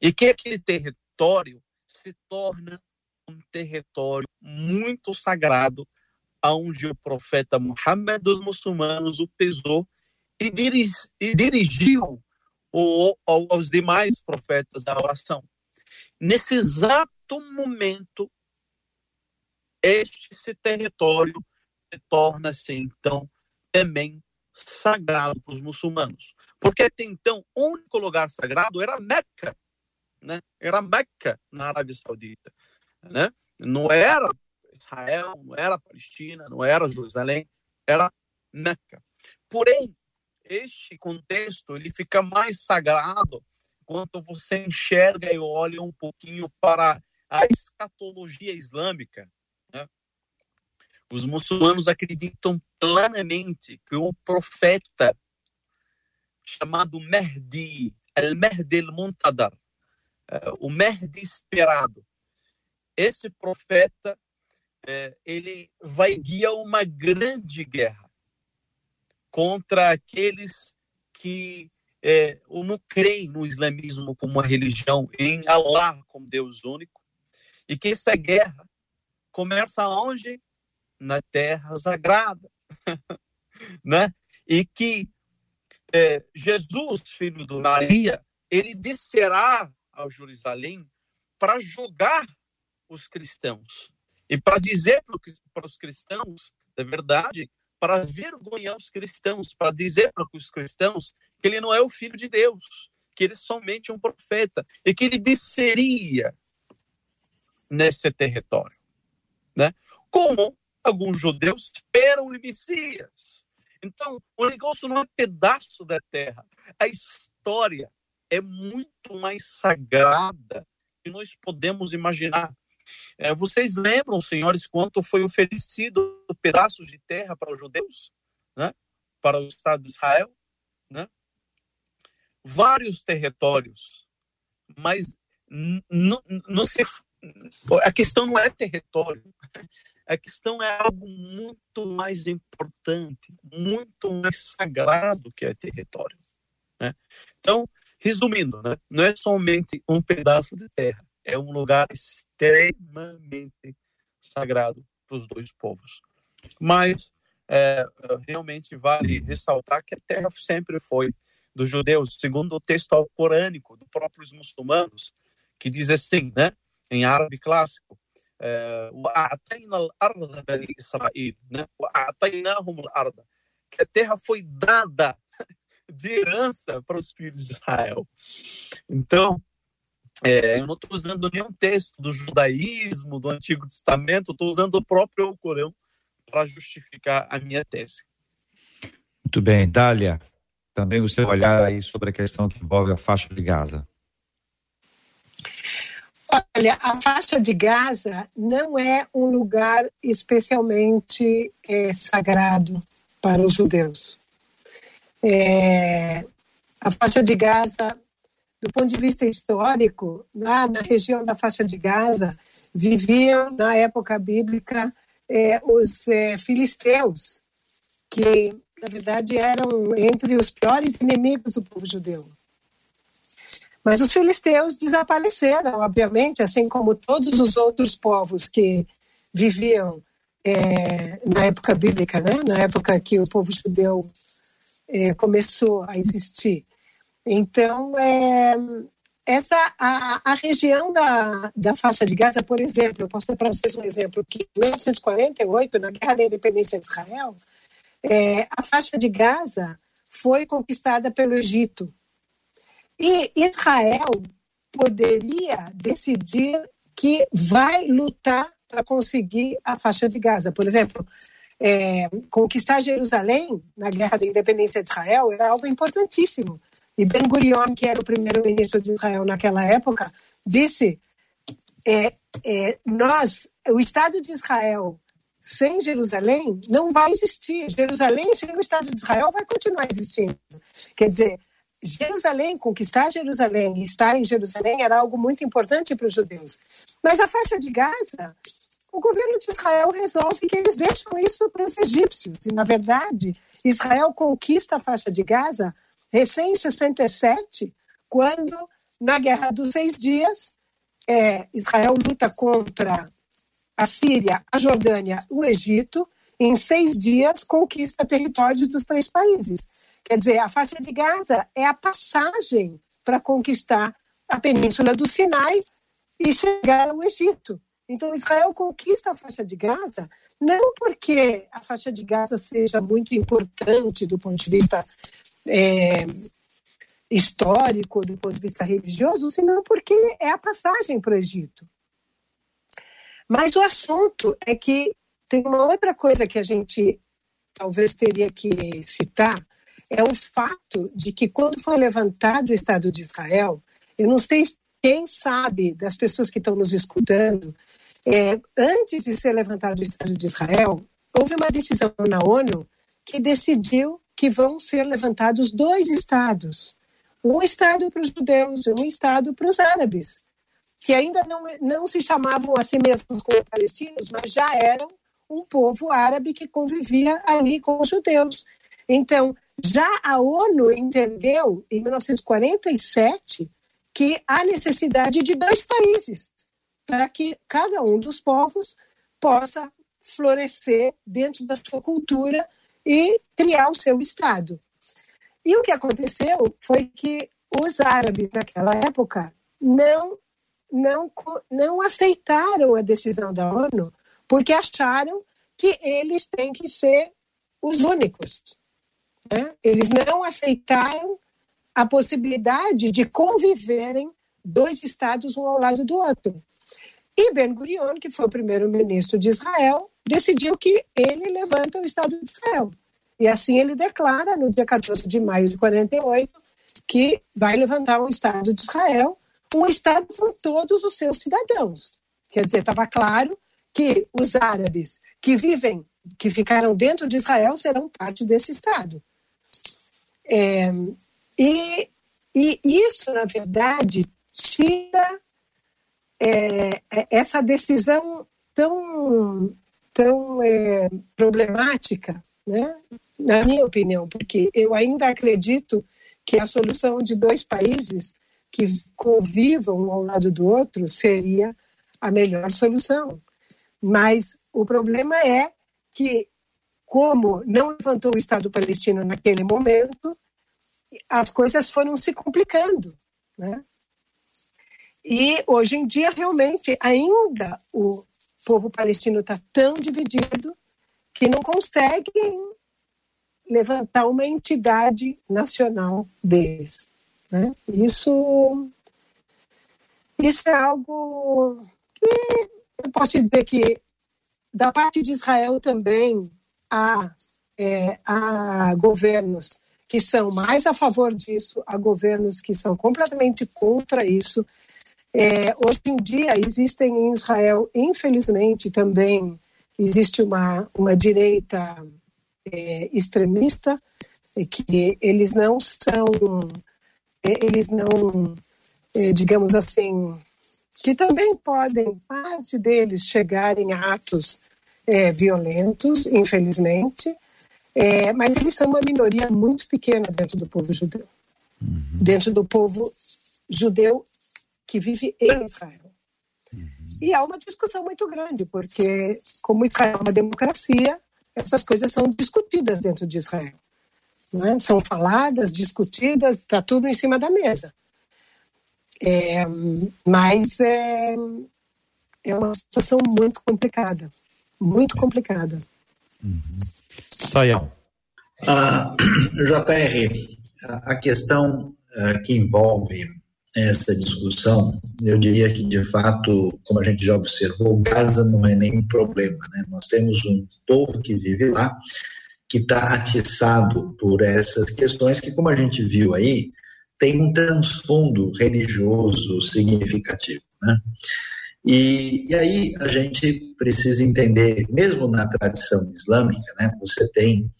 Speaker 5: E que aquele território se torna um território muito sagrado, onde o profeta Muhammad dos muçulmanos o pesou e, e dirigiu o, aos demais profetas a oração. Nesse exato momento, este território torna-se, então, também sagrado para os muçulmanos. Porque até então, o único lugar sagrado era Meca. Né? Era Meca, na Arábia Saudita. Né? Não era Israel, não era Palestina, não era Jerusalém, era Meca. Porém, este contexto ele fica mais sagrado quando você enxerga e olha um pouquinho para a escatologia islâmica. Os muçulmanos acreditam plenamente que um profeta chamado Mehdi, al-Mehdi al-Muntadar, é, o Mehdi esperado, esse profeta é, ele vai guiar uma grande guerra contra aqueles que é, não creem no islamismo como uma religião, em Allah como Deus único, e que essa guerra começa onde? Na terra sagrada. né? E que é, Jesus, filho de Maria, ele descerá ao Jerusalém para julgar os cristãos e para dizer para os cristãos, é verdade, para vergonhar os cristãos, para dizer para os cristãos que ele não é o filho de Deus, que ele é somente um profeta e que ele desceria nesse território, né? Como alguns judeus esperam o Messias. Então, o negócio não é pedaço da terra. A história é muito mais sagrada que nós podemos imaginar. É, vocês lembram, senhores, quanto foi oferecido pedaços de terra para os judeus, né? para o Estado de Israel? Né? Vários territórios, mas não se a questão não é território, a questão é algo muito mais importante, muito mais sagrado que é território. Né? Então, resumindo, né? não é somente um pedaço de terra, é um lugar extremamente sagrado para os dois povos. Mas é, realmente vale ressaltar que a terra sempre foi dos judeus, segundo o texto alcorânico dos próprios muçulmanos, que diz assim, né? em árabe clássico, وأعطينا الأرض بني إسرائيل وأعطيناهم الأرض que a terra foi dada de herança para os filhos de Israel. Então, é, eu não estou usando nenhum texto do judaísmo, do Antigo Testamento, estou usando o próprio Corão para justificar a minha tese.
Speaker 1: Muito bem, Dália, também o seu olhar aí sobre a questão que envolve a faixa de Gaza.
Speaker 4: Olha, a faixa de Gaza não é um lugar especialmente é, sagrado para os judeus. É, a faixa de Gaza, do ponto de vista histórico, lá na região da faixa de Gaza, viviam, na época bíblica, é, os é, filisteus, que, na verdade, eram entre os piores inimigos do povo judeu. Mas os filisteus desapareceram, obviamente, assim como todos os outros povos que viviam é, na época bíblica, né? na época que o povo judeu é, começou a existir. Então, é, essa a, a região da, da faixa de Gaza, por exemplo, eu posso dar para vocês um exemplo, que em 1948, na Guerra da Independência de Israel, é, a faixa de Gaza foi conquistada pelo Egito. E Israel poderia decidir que vai lutar para conseguir a faixa de Gaza. Por exemplo, é, conquistar Jerusalém na Guerra da Independência de Israel era algo importantíssimo. E Ben Gurion, que era o primeiro-ministro de Israel naquela época, disse: é, é, nós, o Estado de Israel sem Jerusalém não vai existir. Jerusalém sem o Estado de Israel vai continuar existindo. Quer dizer, Jerusalém, conquistar Jerusalém e estar em Jerusalém era algo muito importante para os judeus. Mas a faixa de Gaza, o governo de Israel resolve que eles deixam isso para os egípcios. E, na verdade, Israel conquista a faixa de Gaza recém em 67, quando, na Guerra dos Seis Dias, é, Israel luta contra a Síria, a Jordânia, o Egito, e em seis dias conquista territórios dos três países. Quer dizer, a faixa de Gaza é a passagem para conquistar a península do Sinai e chegar ao Egito. Então, Israel conquista a faixa de Gaza não porque a faixa de Gaza seja muito importante do ponto de vista é, histórico, do ponto de vista religioso, senão porque é a passagem para o Egito. Mas o assunto é que tem uma outra coisa que a gente talvez teria que citar, é o fato de que quando foi levantado o Estado de Israel, eu não sei quem sabe das pessoas que estão nos escutando, é, antes de ser levantado o Estado de Israel, houve uma decisão na ONU que decidiu que vão ser levantados dois estados. Um estado para os judeus e um estado para os árabes, que ainda não, não se chamavam a si mesmos como palestinos, mas já eram um povo árabe que convivia ali com os judeus. Então, já a ONU entendeu, em 1947, que há necessidade de dois países para que cada um dos povos possa florescer dentro da sua cultura e criar o seu Estado. E o que aconteceu foi que os árabes naquela época não, não, não aceitaram a decisão da ONU porque acharam que eles têm que ser os únicos. Né? Eles não aceitaram a possibilidade de conviverem dois estados um ao lado do outro. E Ben Gurion, que foi o primeiro-ministro de Israel, decidiu que ele levanta o Estado de Israel. E assim ele declara, no dia 14 de maio de 48, que vai levantar um Estado de Israel, um Estado com todos os seus cidadãos. Quer dizer, estava claro que os árabes que vivem, que ficaram dentro de Israel, serão parte desse Estado. É, e, e isso, na verdade, tira é, é, essa decisão tão, tão é, problemática, né? na minha opinião, porque eu ainda acredito que a solução de dois países que convivam um ao lado do outro seria a melhor solução. Mas o problema é que como não levantou o Estado palestino naquele momento, as coisas foram se complicando. Né? E hoje em dia, realmente, ainda o povo palestino está tão dividido que não conseguem levantar uma entidade nacional deles. Né? Isso, isso é algo que eu posso dizer que da parte de Israel também há, é, governos que são mais a favor disso, há governos que são completamente contra isso. É, hoje em dia existem em Israel, infelizmente, também existe uma, uma direita é, extremista é, que eles não são, é, eles não, é, digamos assim, que também podem, parte deles, chegarem a atos é, violentos, infelizmente, é, mas eles são uma minoria muito pequena dentro do povo judeu. Uhum. Dentro do povo judeu que vive em Israel. Uhum. E há uma discussão muito grande, porque, como Israel é uma democracia, essas coisas são discutidas dentro de Israel. Né? São faladas, discutidas, está tudo em cima da mesa. É, mas é, é uma situação muito complicada, muito complicada.
Speaker 1: Uhum. Sayão.
Speaker 3: Ah, JR, a questão uh, que envolve essa discussão, eu diria que, de fato, como a gente já observou, Gaza não é nenhum problema. Né? Nós temos um povo que vive lá, que está atiçado por essas questões que, como a gente viu aí, tem um transfundo religioso significativo. Né? E, e, aí a gente precisa entender, mesmo na tradição islâmica, né, você tem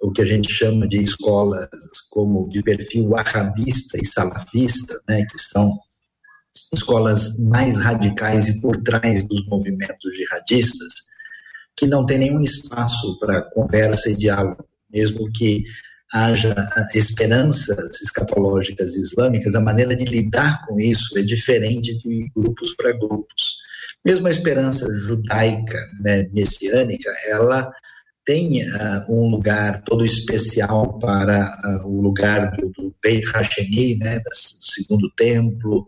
Speaker 3: o que a gente chama de escolas como de perfil wahhabista e salafista, né, que são escolas mais radicais e por trás dos movimentos jihadistas, que não tem nenhum espaço para conversa e diálogo, mesmo que haja esperanças escatológicas islâmicas, a maneira de lidar com isso é diferente de grupos para grupos. Mesmo a esperança judaica, né, messiânica, ela tem uh, um lugar todo especial para uh, o lugar do, do Beit Hasheni, né, do segundo templo,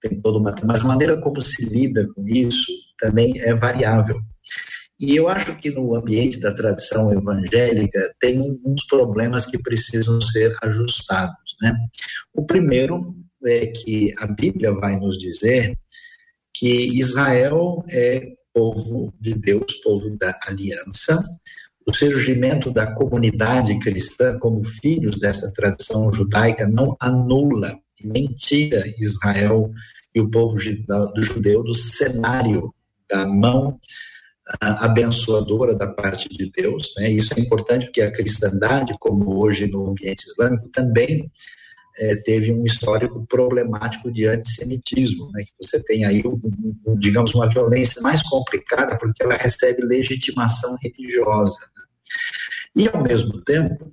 Speaker 3: tem toda uma, mas a maneira como se lida com isso também é variável. E eu acho que no ambiente da tradição evangélica tem uns problemas que precisam ser ajustados. Né? O primeiro é que a Bíblia vai nos dizer que Israel é povo de Deus, povo da aliança. O surgimento da comunidade cristã como filhos dessa tradição judaica não anula nem tira Israel e o povo judeu do cenário da mão abençoadora da parte de Deus. Né? Isso é importante porque a cristandade, como hoje no ambiente islâmico, também é, teve um histórico problemático de antissemitismo, né? que você tem aí, um, um, digamos, uma violência mais complicada porque ela recebe legitimação religiosa. Né? E, ao mesmo tempo,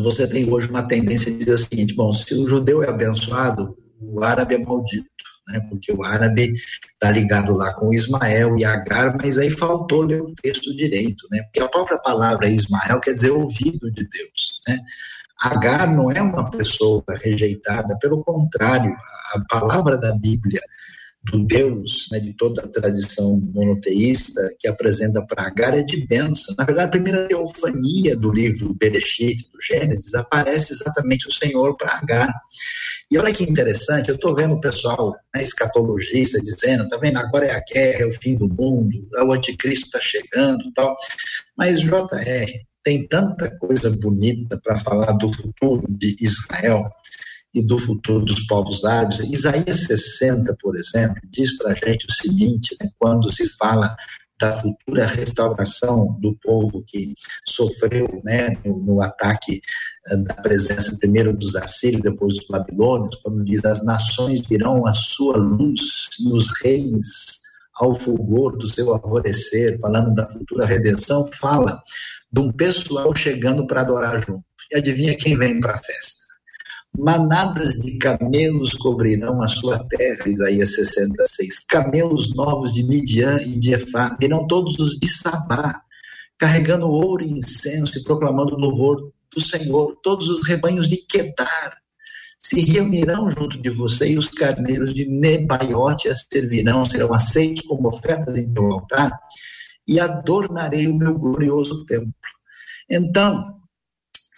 Speaker 3: você tem hoje uma tendência de dizer o seguinte, bom, se o judeu é abençoado, o árabe é maldito né, porque o árabe está ligado lá com Ismael e Agar, mas aí faltou ler o texto direito, né, porque a própria palavra Ismael quer dizer ouvido de Deus, né. Agar não é uma pessoa rejeitada, pelo contrário, a palavra da Bíblia do Deus, né, de toda a tradição monoteísta que apresenta para Agar é de bênção. Na verdade, a primeira teofania do livro Bereshit, do Gênesis, aparece exatamente o Senhor para Agar. E olha que interessante, eu estou vendo o pessoal né, escatologista dizendo, tá vendo, agora é a guerra, é o fim do mundo, o anticristo está chegando tal. Mas, JR, tem tanta coisa bonita para falar do futuro de Israel, e do futuro dos povos árabes. Isaías 60, por exemplo, diz para a gente o seguinte, né, quando se fala da futura restauração do povo que sofreu né, no, no ataque uh, da presença primeiro dos assírios, depois dos babilônios, quando diz as nações virão a sua luz e os reis ao fulgor do seu alvorecer, falando da futura redenção, fala de um pessoal chegando para adorar junto. E adivinha quem vem para a festa? Manadas de camelos cobrirão a sua terra, Isaías 66. Camelos novos de Midian e de Efá virão todos os de Sabá, carregando ouro e incenso e proclamando o louvor do Senhor. Todos os rebanhos de Quedar se reunirão junto de você e os carneiros de Nebaiote a servirão, serão aceitos como ofertas em meu altar e adornarei o meu glorioso templo. Então,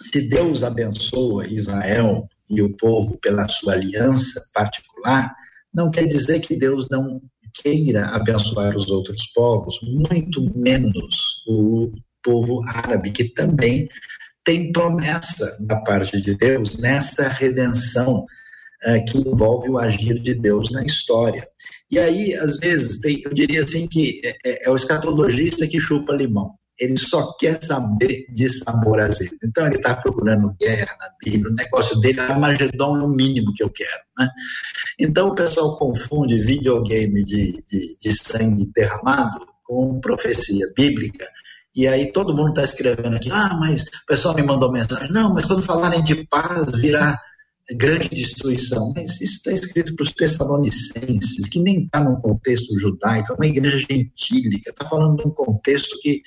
Speaker 3: se Deus abençoa Israel e o povo pela sua aliança particular, não quer dizer que Deus não queira abençoar os outros povos, muito menos o povo árabe, que também tem promessa da parte de Deus nessa redenção uh, que envolve o agir de Deus na história. E aí, às vezes, tem, eu diria assim que é, é, é o escatologista que chupa limão ele só quer saber de sabor azedo. Então ele está procurando guerra na Bíblia, o negócio dele, Armagedon é o mínimo que eu quero. Né? Então o pessoal confunde videogame de, de, de sangue derramado com profecia bíblica. E aí todo mundo está escrevendo aqui, ah, mas o pessoal me mandou mensagem, não, mas quando falarem de paz virá grande destruição. Mas isso está escrito para os Tessalonicenses, que nem está num contexto judaico, é uma igreja gentílica, está falando de um contexto que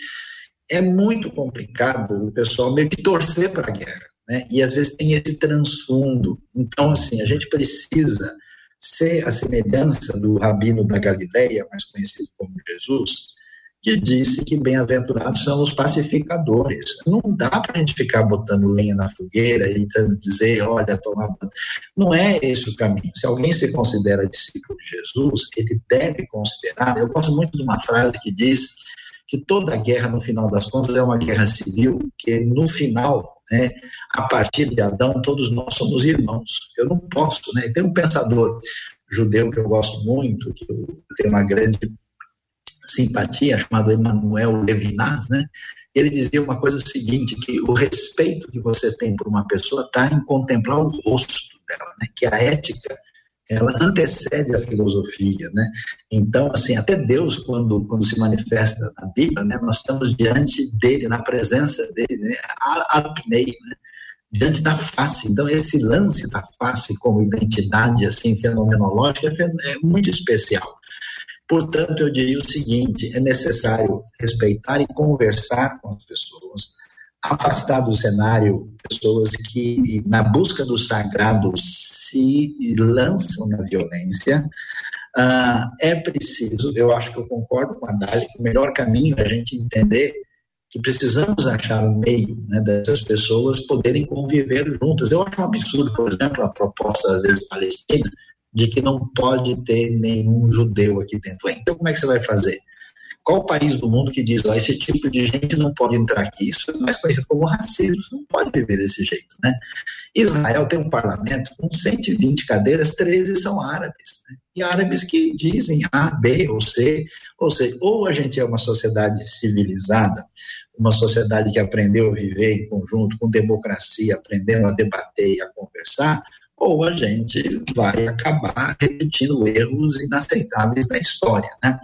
Speaker 3: é muito complicado o pessoal meio que torcer para a guerra, né? E às vezes tem esse transfundo. Então, assim, a gente precisa ser a semelhança do rabino da Galileia, mais conhecido como Jesus, que disse que bem-aventurados são os pacificadores. Não dá para a gente ficar botando lenha na fogueira e dizer, olha, toma. Não é esse o caminho. Se alguém se considera discípulo de Jesus, ele deve considerar. Eu gosto muito de uma frase que diz que toda guerra, no final das contas, é uma guerra civil, que no final, né, a partir de Adão, todos nós somos irmãos. Eu não posso, né? Tem um pensador judeu que eu gosto muito, que eu tenho uma grande simpatia, chamado Emmanuel Levinas, né? Ele dizia uma coisa seguinte, que o respeito que você tem por uma pessoa está em contemplar o rosto dela, né? Que a ética ela antecede a filosofia, né? Então, assim, até Deus, quando, quando se manifesta na Bíblia, né, nós estamos diante dele, na presença dele, né? Alpnei, né? diante da face. Então, esse lance da face como identidade, assim, fenomenológica é, é muito especial. Portanto, eu diria o seguinte, é necessário respeitar e conversar com as pessoas, afastar do cenário pessoas que, na busca do sagrado, se lançam na violência. Uh, é preciso, eu acho que eu concordo com a Dália, que o melhor caminho é a gente entender que precisamos achar um meio né, dessas pessoas poderem conviver juntas. Eu acho um absurdo, por exemplo, a proposta vezes palestina de que não pode ter nenhum judeu aqui dentro. Então, como é que você vai fazer? Qual país do mundo que diz, ó, esse tipo de gente não pode entrar aqui? Isso é mais conhecido como racismo, não pode viver desse jeito, né? Israel tem um parlamento com 120 cadeiras, 13 são árabes, né? e árabes que dizem A, B ou C, ou seja, ou a gente é uma sociedade civilizada, uma sociedade que aprendeu a viver em conjunto, com democracia, aprendendo a debater e a conversar, ou a gente vai acabar repetindo erros inaceitáveis da história, né?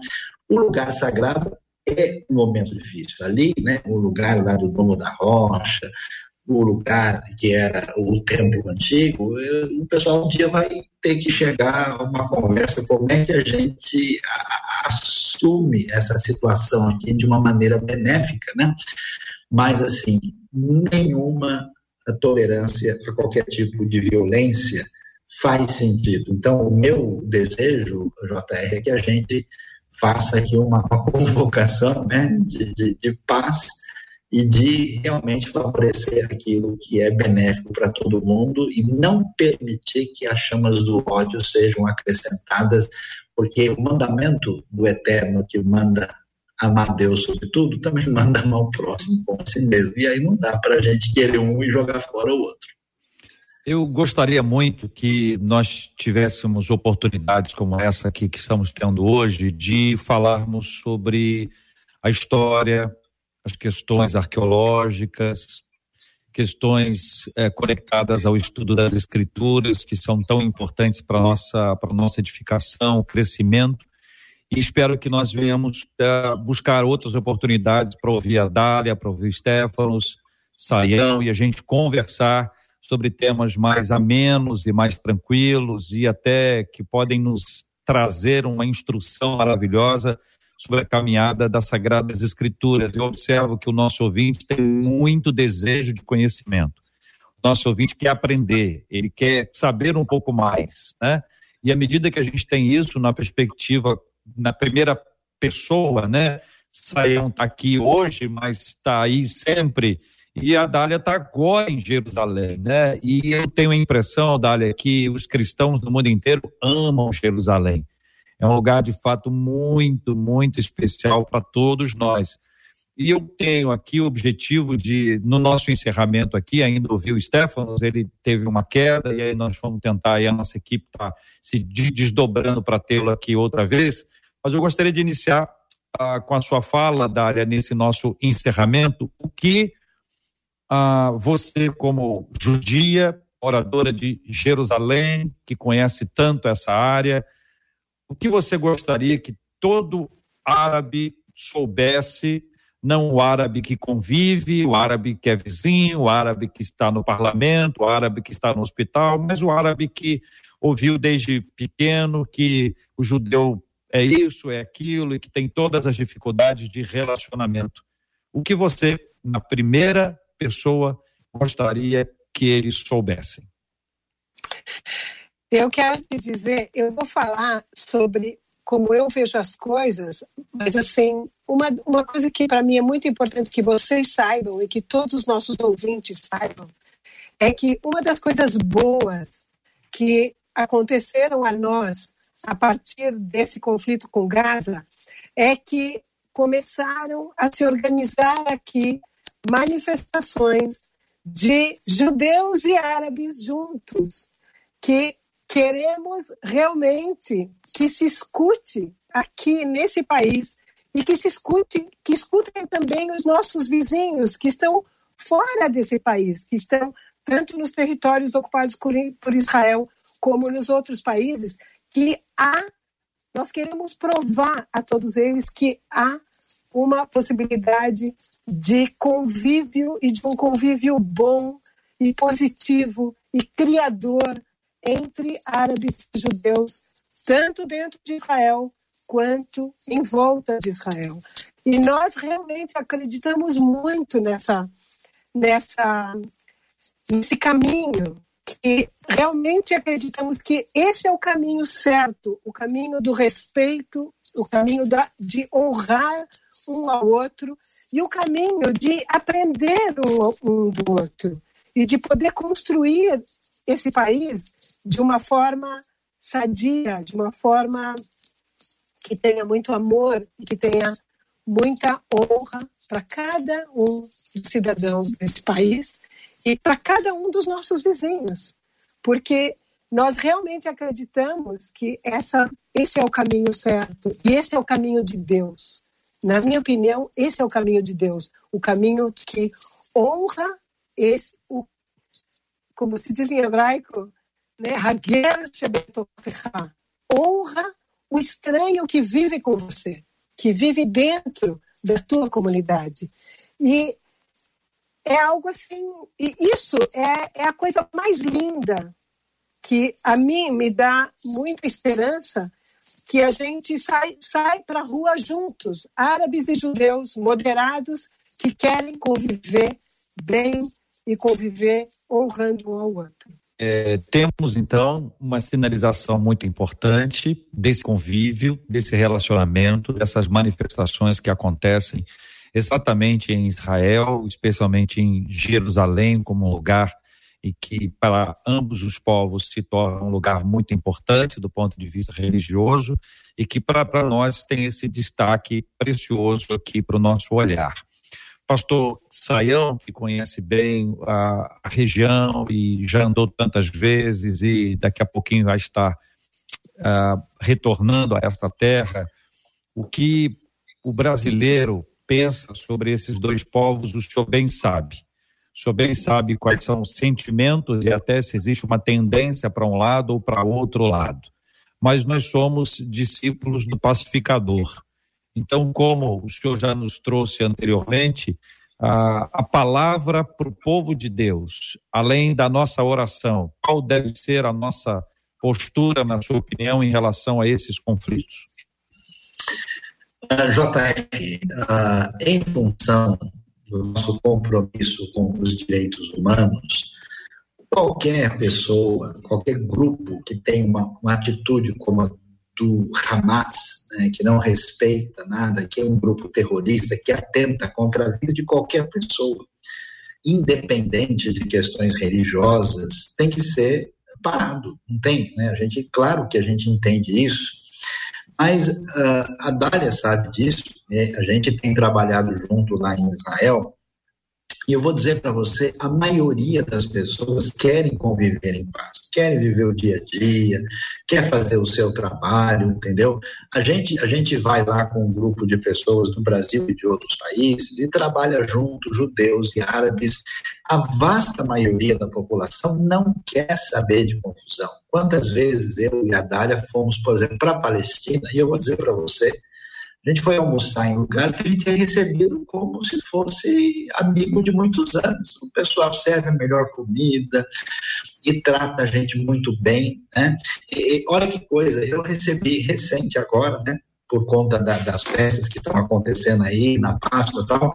Speaker 3: O lugar sagrado é um momento difícil. Ali, né, o lugar lá do Domo da Rocha, o lugar que era o templo antigo, o pessoal um dia vai ter que chegar a uma conversa como é que a gente assume essa situação aqui de uma maneira benéfica, né? Mas, assim, nenhuma tolerância a qualquer tipo de violência faz sentido. Então, o meu desejo, JR, é que a gente faça aqui uma, uma convocação né, de, de, de paz e de realmente favorecer aquilo que é benéfico para todo mundo e não permitir que as chamas do ódio sejam acrescentadas, porque o mandamento do Eterno que manda amar Deus sobre tudo também manda amar o próximo como si mesmo. E aí não dá para a gente querer um e jogar fora o outro.
Speaker 1: Eu gostaria muito que nós tivéssemos oportunidades como essa aqui que estamos tendo hoje de falarmos sobre a história, as questões arqueológicas, questões é, conectadas ao estudo das escrituras que são tão importantes para nossa para nossa edificação, crescimento. E espero que nós venhamos é, buscar outras oportunidades para ouvir a Dália, para ouvir Stefanos, Saião e a gente conversar sobre temas mais amenos e mais tranquilos e até que podem nos trazer uma instrução maravilhosa sobre a caminhada das Sagradas Escrituras. Eu observo que o nosso ouvinte tem muito desejo de conhecimento. O nosso ouvinte quer aprender, ele quer saber um pouco mais, né? E à medida que a gente tem isso na perspectiva, na primeira pessoa, né? Saião está aqui hoje, mas está aí sempre E a Dália está agora em Jerusalém, né? E eu tenho a impressão, Dália, que os cristãos do mundo inteiro amam Jerusalém. É um lugar de fato muito, muito especial para todos nós. E eu tenho aqui o objetivo de, no nosso encerramento aqui, ainda ouvi o Stefanos, ele teve uma queda, e aí nós vamos tentar, e a nossa equipe está se desdobrando para tê-lo aqui outra vez. Mas eu gostaria de iniciar ah, com a sua fala, Dália, nesse nosso encerramento, o que ah, você, como judia, moradora de Jerusalém, que conhece tanto essa área, o que você gostaria que todo árabe soubesse, não o árabe que convive, o árabe que é vizinho, o árabe que está no parlamento, o árabe que está no hospital, mas o árabe que ouviu desde pequeno que o judeu é isso, é aquilo e que tem todas as dificuldades de relacionamento. O que você, na primeira pessoa, gostaria que eles soubessem?
Speaker 4: Eu quero te dizer, eu vou falar sobre como eu vejo as coisas, mas assim, uma, uma coisa que para mim é muito importante que vocês saibam e que todos os nossos ouvintes saibam, é que uma das coisas boas que aconteceram a nós a partir desse conflito com Gaza é que começaram a se organizar aqui manifestações de judeus e árabes juntos que queremos realmente que se escute aqui nesse país e que se escute, que escutem também os nossos vizinhos que estão fora desse país, que estão tanto nos territórios ocupados por Israel como nos outros países, que há, nós queremos provar a todos eles que há uma possibilidade de convívio e de um convívio bom e positivo e criador entre árabes e judeus, tanto dentro de Israel quanto em volta de Israel. E nós realmente acreditamos muito nessa, nessa, nesse caminho, que realmente acreditamos que esse é o caminho certo, o caminho do respeito, o caminho da, de honrar um ao outro e o caminho de aprender um, um do outro e de poder construir esse país de uma forma sadia, de uma forma que tenha muito amor e que tenha muita honra para cada um dos cidadãos desse país e para cada um dos nossos vizinhos, porque nós realmente acreditamos que essa, esse é o caminho certo e esse é o caminho de Deus. Na minha opinião, esse é o caminho de Deus, o caminho que honra esse, o, como se diz em hebraico, né? Honra o estranho que vive com você, que vive dentro da tua comunidade. E é algo assim, e isso é, é a coisa mais linda que a mim me dá muita esperança que a gente sai, sai para a rua juntos, árabes e judeus moderados que querem conviver bem e conviver honrando um ao outro.
Speaker 1: É, temos então uma sinalização muito importante desse convívio, desse relacionamento, dessas manifestações que acontecem exatamente em Israel, especialmente em Jerusalém, como lugar e que para ambos os povos se torna um lugar muito importante do ponto de vista religioso e que para nós tem esse destaque precioso aqui para o nosso olhar pastor Saião, que conhece bem a, a, região e já andou tantas vezes e daqui a pouquinho vai estar uh, retornando a essa terra, o que o brasileiro pensa sobre esses dois povos, o senhor bem sabe. O senhor bem sabe quais são os sentimentos e até se existe uma tendência para um lado ou para outro lado. Mas nós somos discípulos do pacificador então, como o senhor já nos trouxe anteriormente, a, a palavra para o povo de Deus, além da nossa oração, qual deve ser a nossa postura, na sua opinião, em relação a esses conflitos?
Speaker 3: JF, uh, em função do nosso compromisso com os direitos humanos, qualquer pessoa, qualquer grupo que tem uma, uma atitude como a do Hamas, né, que não respeita nada, que é um grupo terrorista, que atenta contra a vida de qualquer pessoa. independente de questões religiosas, tem que ser parado. Não tem, né? A gente, claro que a gente entende isso, mas uh, a Dália sabe disso. Né? A gente tem trabalhado junto lá em Israel e eu vou dizer para você, a maioria das pessoas querem conviver em paz, querem viver o dia a dia, quer fazer o seu trabalho, entendeu? A gente, a gente vai lá com um grupo de pessoas do Brasil e de outros países e trabalha junto, judeus e árabes. A vasta maioria da população não quer saber de confusão. Quantas vezes eu e a Dália fomos, por exemplo, para a Palestina, e eu vou dizer para você, a gente foi almoçar em lugar que a gente é recebido como se fosse amigo de muitos anos. O pessoal serve a melhor comida e trata a gente muito bem, né? E, olha que coisa, eu recebi recente agora, né? Por conta da, das festas que estão acontecendo aí na Páscoa e tal,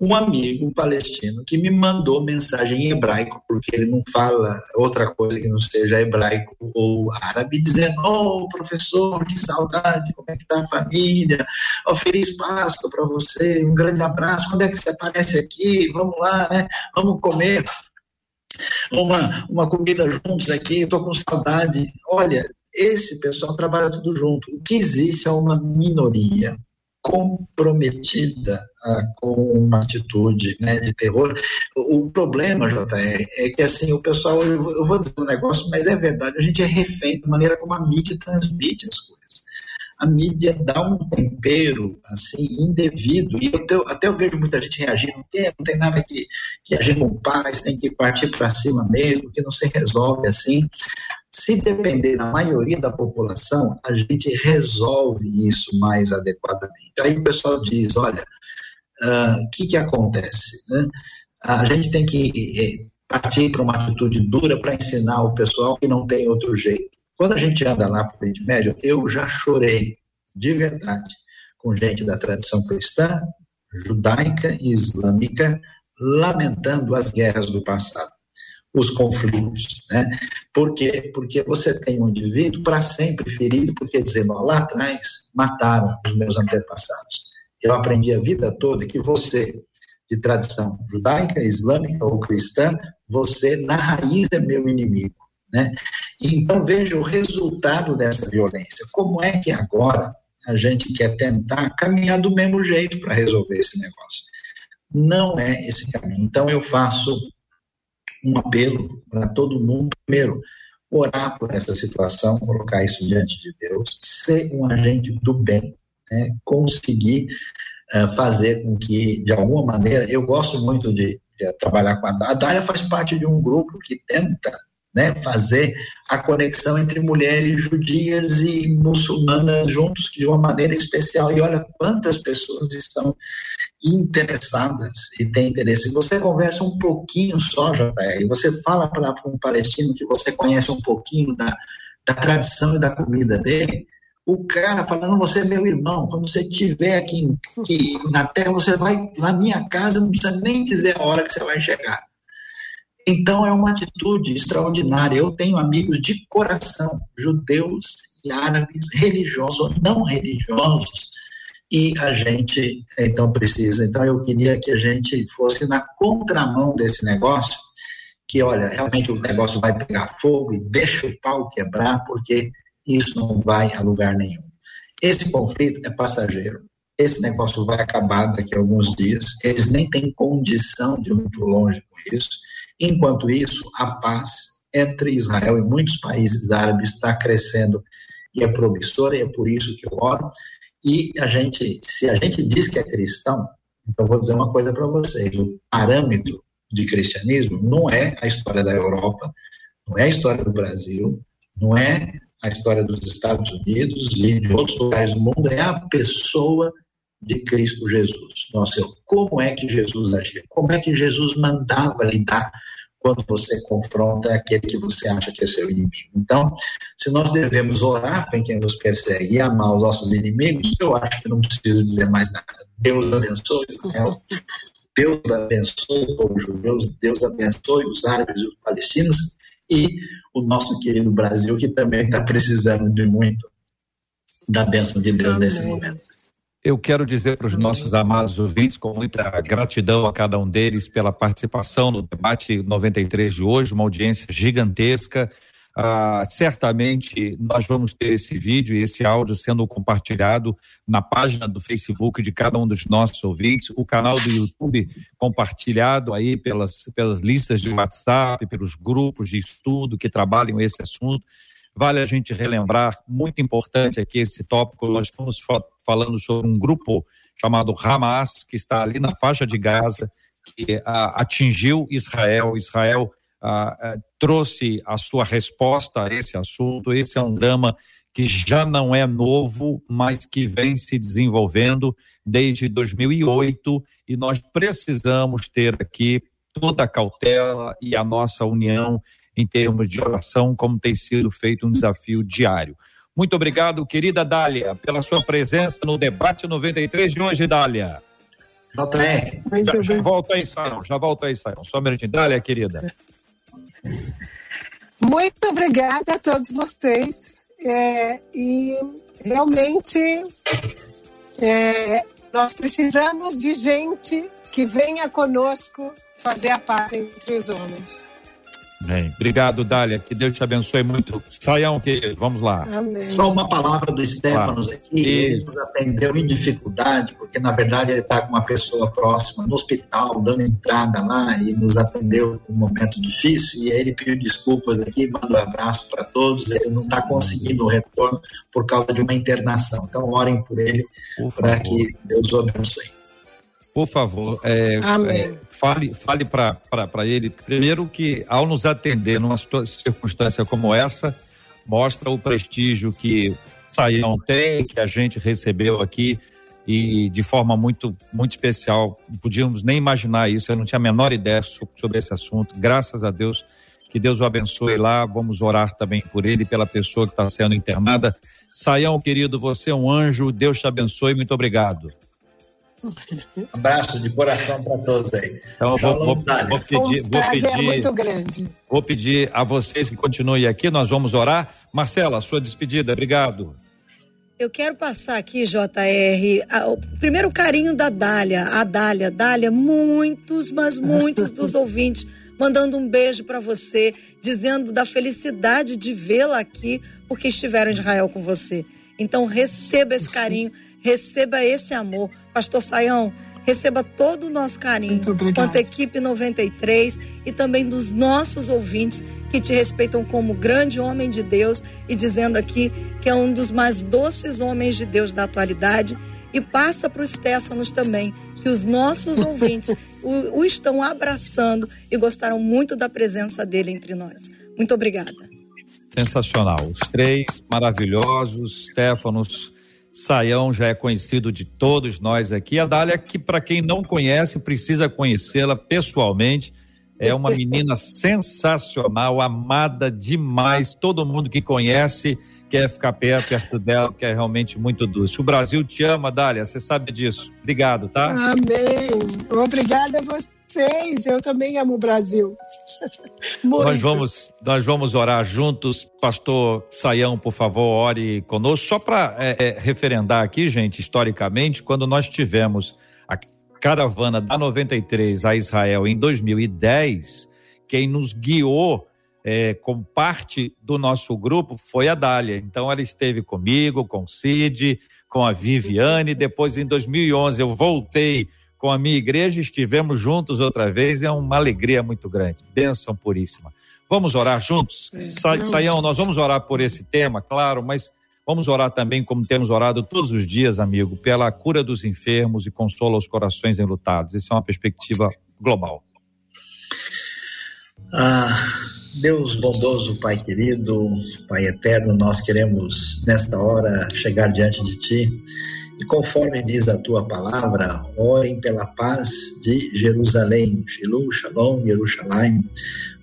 Speaker 3: um amigo palestino que me mandou mensagem em hebraico, porque ele não fala outra coisa que não seja hebraico ou árabe, dizendo: Ô oh, professor, que saudade, como é que está a família? Oh, feliz Páscoa para você, um grande abraço. Quando é que você aparece aqui? Vamos lá, né? Vamos comer uma, uma comida juntos aqui, estou com saudade. Olha, esse pessoal trabalha tudo junto. O que existe é uma minoria comprometida ah, com uma atitude né, de terror. O, problema, JR, é que assim, o pessoal, eu, eu vou dizer um negócio, mas é verdade, a gente é refém da maneira como a mídia transmite as coisas a mídia dá um tempero assim indevido e eu até eu vejo muita gente reagindo que não tem nada que, que agir com paz tem que partir para cima mesmo que não se resolve assim se depender da maioria da população, a gente resolve isso mais adequadamente. Aí o pessoal diz: olha, o uh, que, que acontece? Né? A gente tem que eh, partir para uma atitude dura para ensinar o pessoal que não tem outro jeito. Quando a gente anda lá para o Oriente Médio, eu já chorei, de verdade, com gente da tradição cristã, judaica e islâmica, lamentando as guerras do passado os conflitos, né? Por quê? Porque você tem um indivíduo para sempre ferido, porque dizendo, ó, lá atrás mataram os meus antepassados. Eu aprendi a vida toda que você, de tradição judaica, islâmica ou cristã, você na raiz é meu inimigo, né? Então veja o resultado dessa violência. Como é que agora a gente quer tentar caminhar do mesmo jeito para resolver esse negócio? Não é esse caminho. Então eu faço um apelo para todo mundo, primeiro, orar por essa situação, colocar isso diante de Deus, ser um agente do bem, né? conseguir uh, fazer com que, de alguma maneira, eu gosto muito de, de trabalhar com a Dália, a Dália faz parte de um grupo que tenta né, fazer a conexão entre mulheres judias e muçulmanas juntos de uma maneira especial. E olha quantas pessoas estão interessadas e têm interesse. Você conversa um pouquinho só, JR, e você fala para um palestino que você conhece um pouquinho da, da tradição e da comida dele, o cara falando, você é meu irmão, quando você estiver aqui, aqui na terra, você vai na minha casa, não precisa nem dizer a hora que você vai chegar. Então é uma atitude extraordinária. Eu tenho amigos de coração, judeus e árabes, religiosos ou não religiosos, e a gente então precisa. Então eu queria que a gente fosse na contramão desse negócio, que olha, realmente o negócio vai pegar fogo e deixa o pau quebrar, porque isso não vai a lugar nenhum. Esse conflito é passageiro. Esse negócio vai acabar daqui a alguns dias. Eles nem têm condição de ir muito longe com isso. Enquanto isso, a paz entre Israel e muitos países árabes está crescendo e é promissora, e é por isso que eu oro. E a gente, se a gente diz que é cristão, então vou dizer uma coisa para vocês: o parâmetro de cristianismo não é a história da Europa, não é a história do Brasil, não é a história dos Estados Unidos e de outros lugares do mundo, é a pessoa de Cristo Jesus. Nossa, como é que Jesus agia? Como é que Jesus mandava lidar quando você confronta aquele que você acha que é seu inimigo? Então, se nós devemos orar para quem nos persegue e amar os nossos inimigos, eu acho que não preciso dizer mais nada. Deus abençoe Israel. Deus abençoe o povo judeu, Deus abençoe os árabes e os palestinos e o nosso querido Brasil, que também está precisando de muito da bênção de Deus Amém. nesse momento.
Speaker 1: Eu quero dizer para os nossos amados ouvintes, com muita gratidão a cada um deles pela participação no debate 93 de hoje, uma audiência gigantesca. Ah, certamente nós vamos ter esse vídeo e esse áudio sendo compartilhado na página do Facebook de cada um dos nossos ouvintes, o canal do YouTube compartilhado aí pelas, pelas listas de WhatsApp, pelos grupos de estudo que trabalham esse assunto. Vale a gente relembrar, muito importante aqui esse tópico, nós estamos falando sobre um grupo chamado Hamas, que está ali na faixa de Gaza, que ah, atingiu Israel. Israel ah, ah, trouxe a sua resposta a esse assunto. Esse é um drama que já não é novo, mas que vem se desenvolvendo desde 2008 e nós precisamos ter aqui toda a cautela e a nossa união em termos de oração, como tem sido feito um desafio diário. Muito obrigado, querida Dália, pela sua presença no debate 93 de hoje, Dália.
Speaker 3: JR.
Speaker 1: Já, já volta aí. Já volta aí, Sayão. Só um minutinho. Dália, querida.
Speaker 4: Muito obrigada a todos vocês. É, e realmente é, nós precisamos de gente que venha conosco fazer a paz entre os homens.
Speaker 1: Bem, obrigado, Dália. Que Deus te abençoe muito. Saiam, que vamos lá.
Speaker 3: Amém. Só uma palavra do Stefanos aqui. E... Ele nos atendeu em dificuldade, porque na verdade ele está com uma pessoa próxima no hospital, dando entrada lá, e nos atendeu um momento difícil. E aí ele pediu desculpas aqui, manda um abraço para todos. Ele não está conseguindo o retorno por causa de uma internação. Então, orem por ele, para que Deus o abençoe.
Speaker 1: Por favor, é, é, fale, fale para ele, primeiro, que ao nos atender numa circunstância como essa, mostra o prestígio que Saião tem, que a gente recebeu aqui e de forma muito, muito especial. Não podíamos nem imaginar isso, eu não tinha a menor ideia sobre esse assunto. Graças a Deus, que Deus o abençoe lá. Vamos orar também por ele e pela pessoa que está sendo internada. Saião, querido, você é um anjo, Deus te abençoe, muito obrigado.
Speaker 3: Abraço de coração para todos aí.
Speaker 1: Então, vou, vou, vou, pedir,
Speaker 4: vou pedir, muito grande.
Speaker 1: Vou pedir a vocês que continuem aqui, nós vamos orar. Marcela, sua despedida, obrigado.
Speaker 2: Eu quero passar aqui, JR, a, o primeiro carinho da Dália, a Dália. Dália, muitos, mas muitos dos ouvintes mandando um beijo para você, dizendo da felicidade de vê-la aqui, porque estiveram em Israel com você. Então, receba esse carinho, receba esse amor. Pastor Saião, receba todo o nosso carinho, quanto a equipe 93 e também dos nossos ouvintes que te respeitam como grande homem de Deus e dizendo aqui que é um dos mais doces homens de Deus da atualidade. E passa para os Stefanos também, que os nossos ouvintes o, o estão abraçando e gostaram muito da presença dele entre nós. Muito obrigada.
Speaker 1: Sensacional. Os três maravilhosos, Stefanos Saião já é conhecido de todos nós aqui. A Dália, que para quem não conhece, precisa conhecê-la pessoalmente. É uma menina sensacional, amada demais. Todo mundo que conhece quer ficar perto, perto dela, que é realmente muito doce. O Brasil te ama, Dália, você sabe disso. Obrigado, tá?
Speaker 4: Amém. Obrigada a você vocês. Eu também amo o Brasil.
Speaker 1: nós vamos, nós vamos orar juntos. Pastor Saião, por favor, ore conosco. Só para é, é, referendar aqui, gente, historicamente, quando nós tivemos a caravana da 93 a Israel em 2010, quem nos guiou é, como parte do nosso grupo foi a Dália. Então ela esteve comigo, com o Cid, com a Viviane. Depois, em 2011, eu voltei com a minha igreja, estivemos juntos outra vez, é uma alegria muito grande. Bênção puríssima. Vamos orar juntos? Sa Saião, nós vamos orar por esse tema, claro, mas vamos orar também, como temos orado todos os dias, amigo, pela cura dos enfermos e consola os corações enlutados. Essa é uma perspectiva global.
Speaker 3: Ah, Deus bondoso, Pai querido, Pai eterno, nós queremos nesta hora chegar diante de Ti e conforme diz a tua palavra, orem pela paz de Jerusalém. Shilu, Shalom, Jerusalém.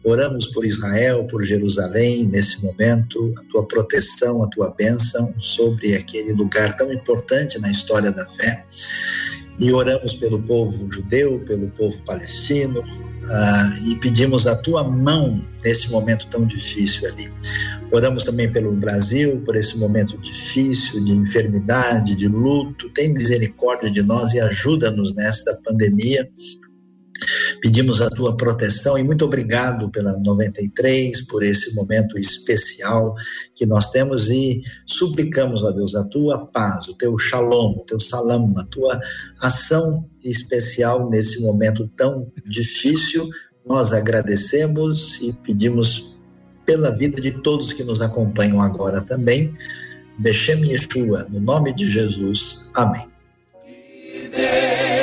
Speaker 3: Oramos por Israel, por Jerusalém, nesse momento, a tua proteção, a tua bênção sobre aquele lugar tão importante na história da fé. E oramos pelo povo judeu, pelo povo palestino, uh, e pedimos a tua mão nesse momento tão difícil ali. Oramos também pelo Brasil, por esse momento difícil de enfermidade, de luto. Tem misericórdia de nós e ajuda-nos nesta pandemia. Pedimos a tua proteção e muito obrigado pela 93, por esse momento especial que nós temos e suplicamos a Deus a tua paz, o teu shalom, o teu salam, a tua ação especial nesse momento tão difícil. Nós agradecemos e pedimos pela vida de todos que nos acompanham agora também. Bechem Yeshua, no nome de Jesus. Amém. Deus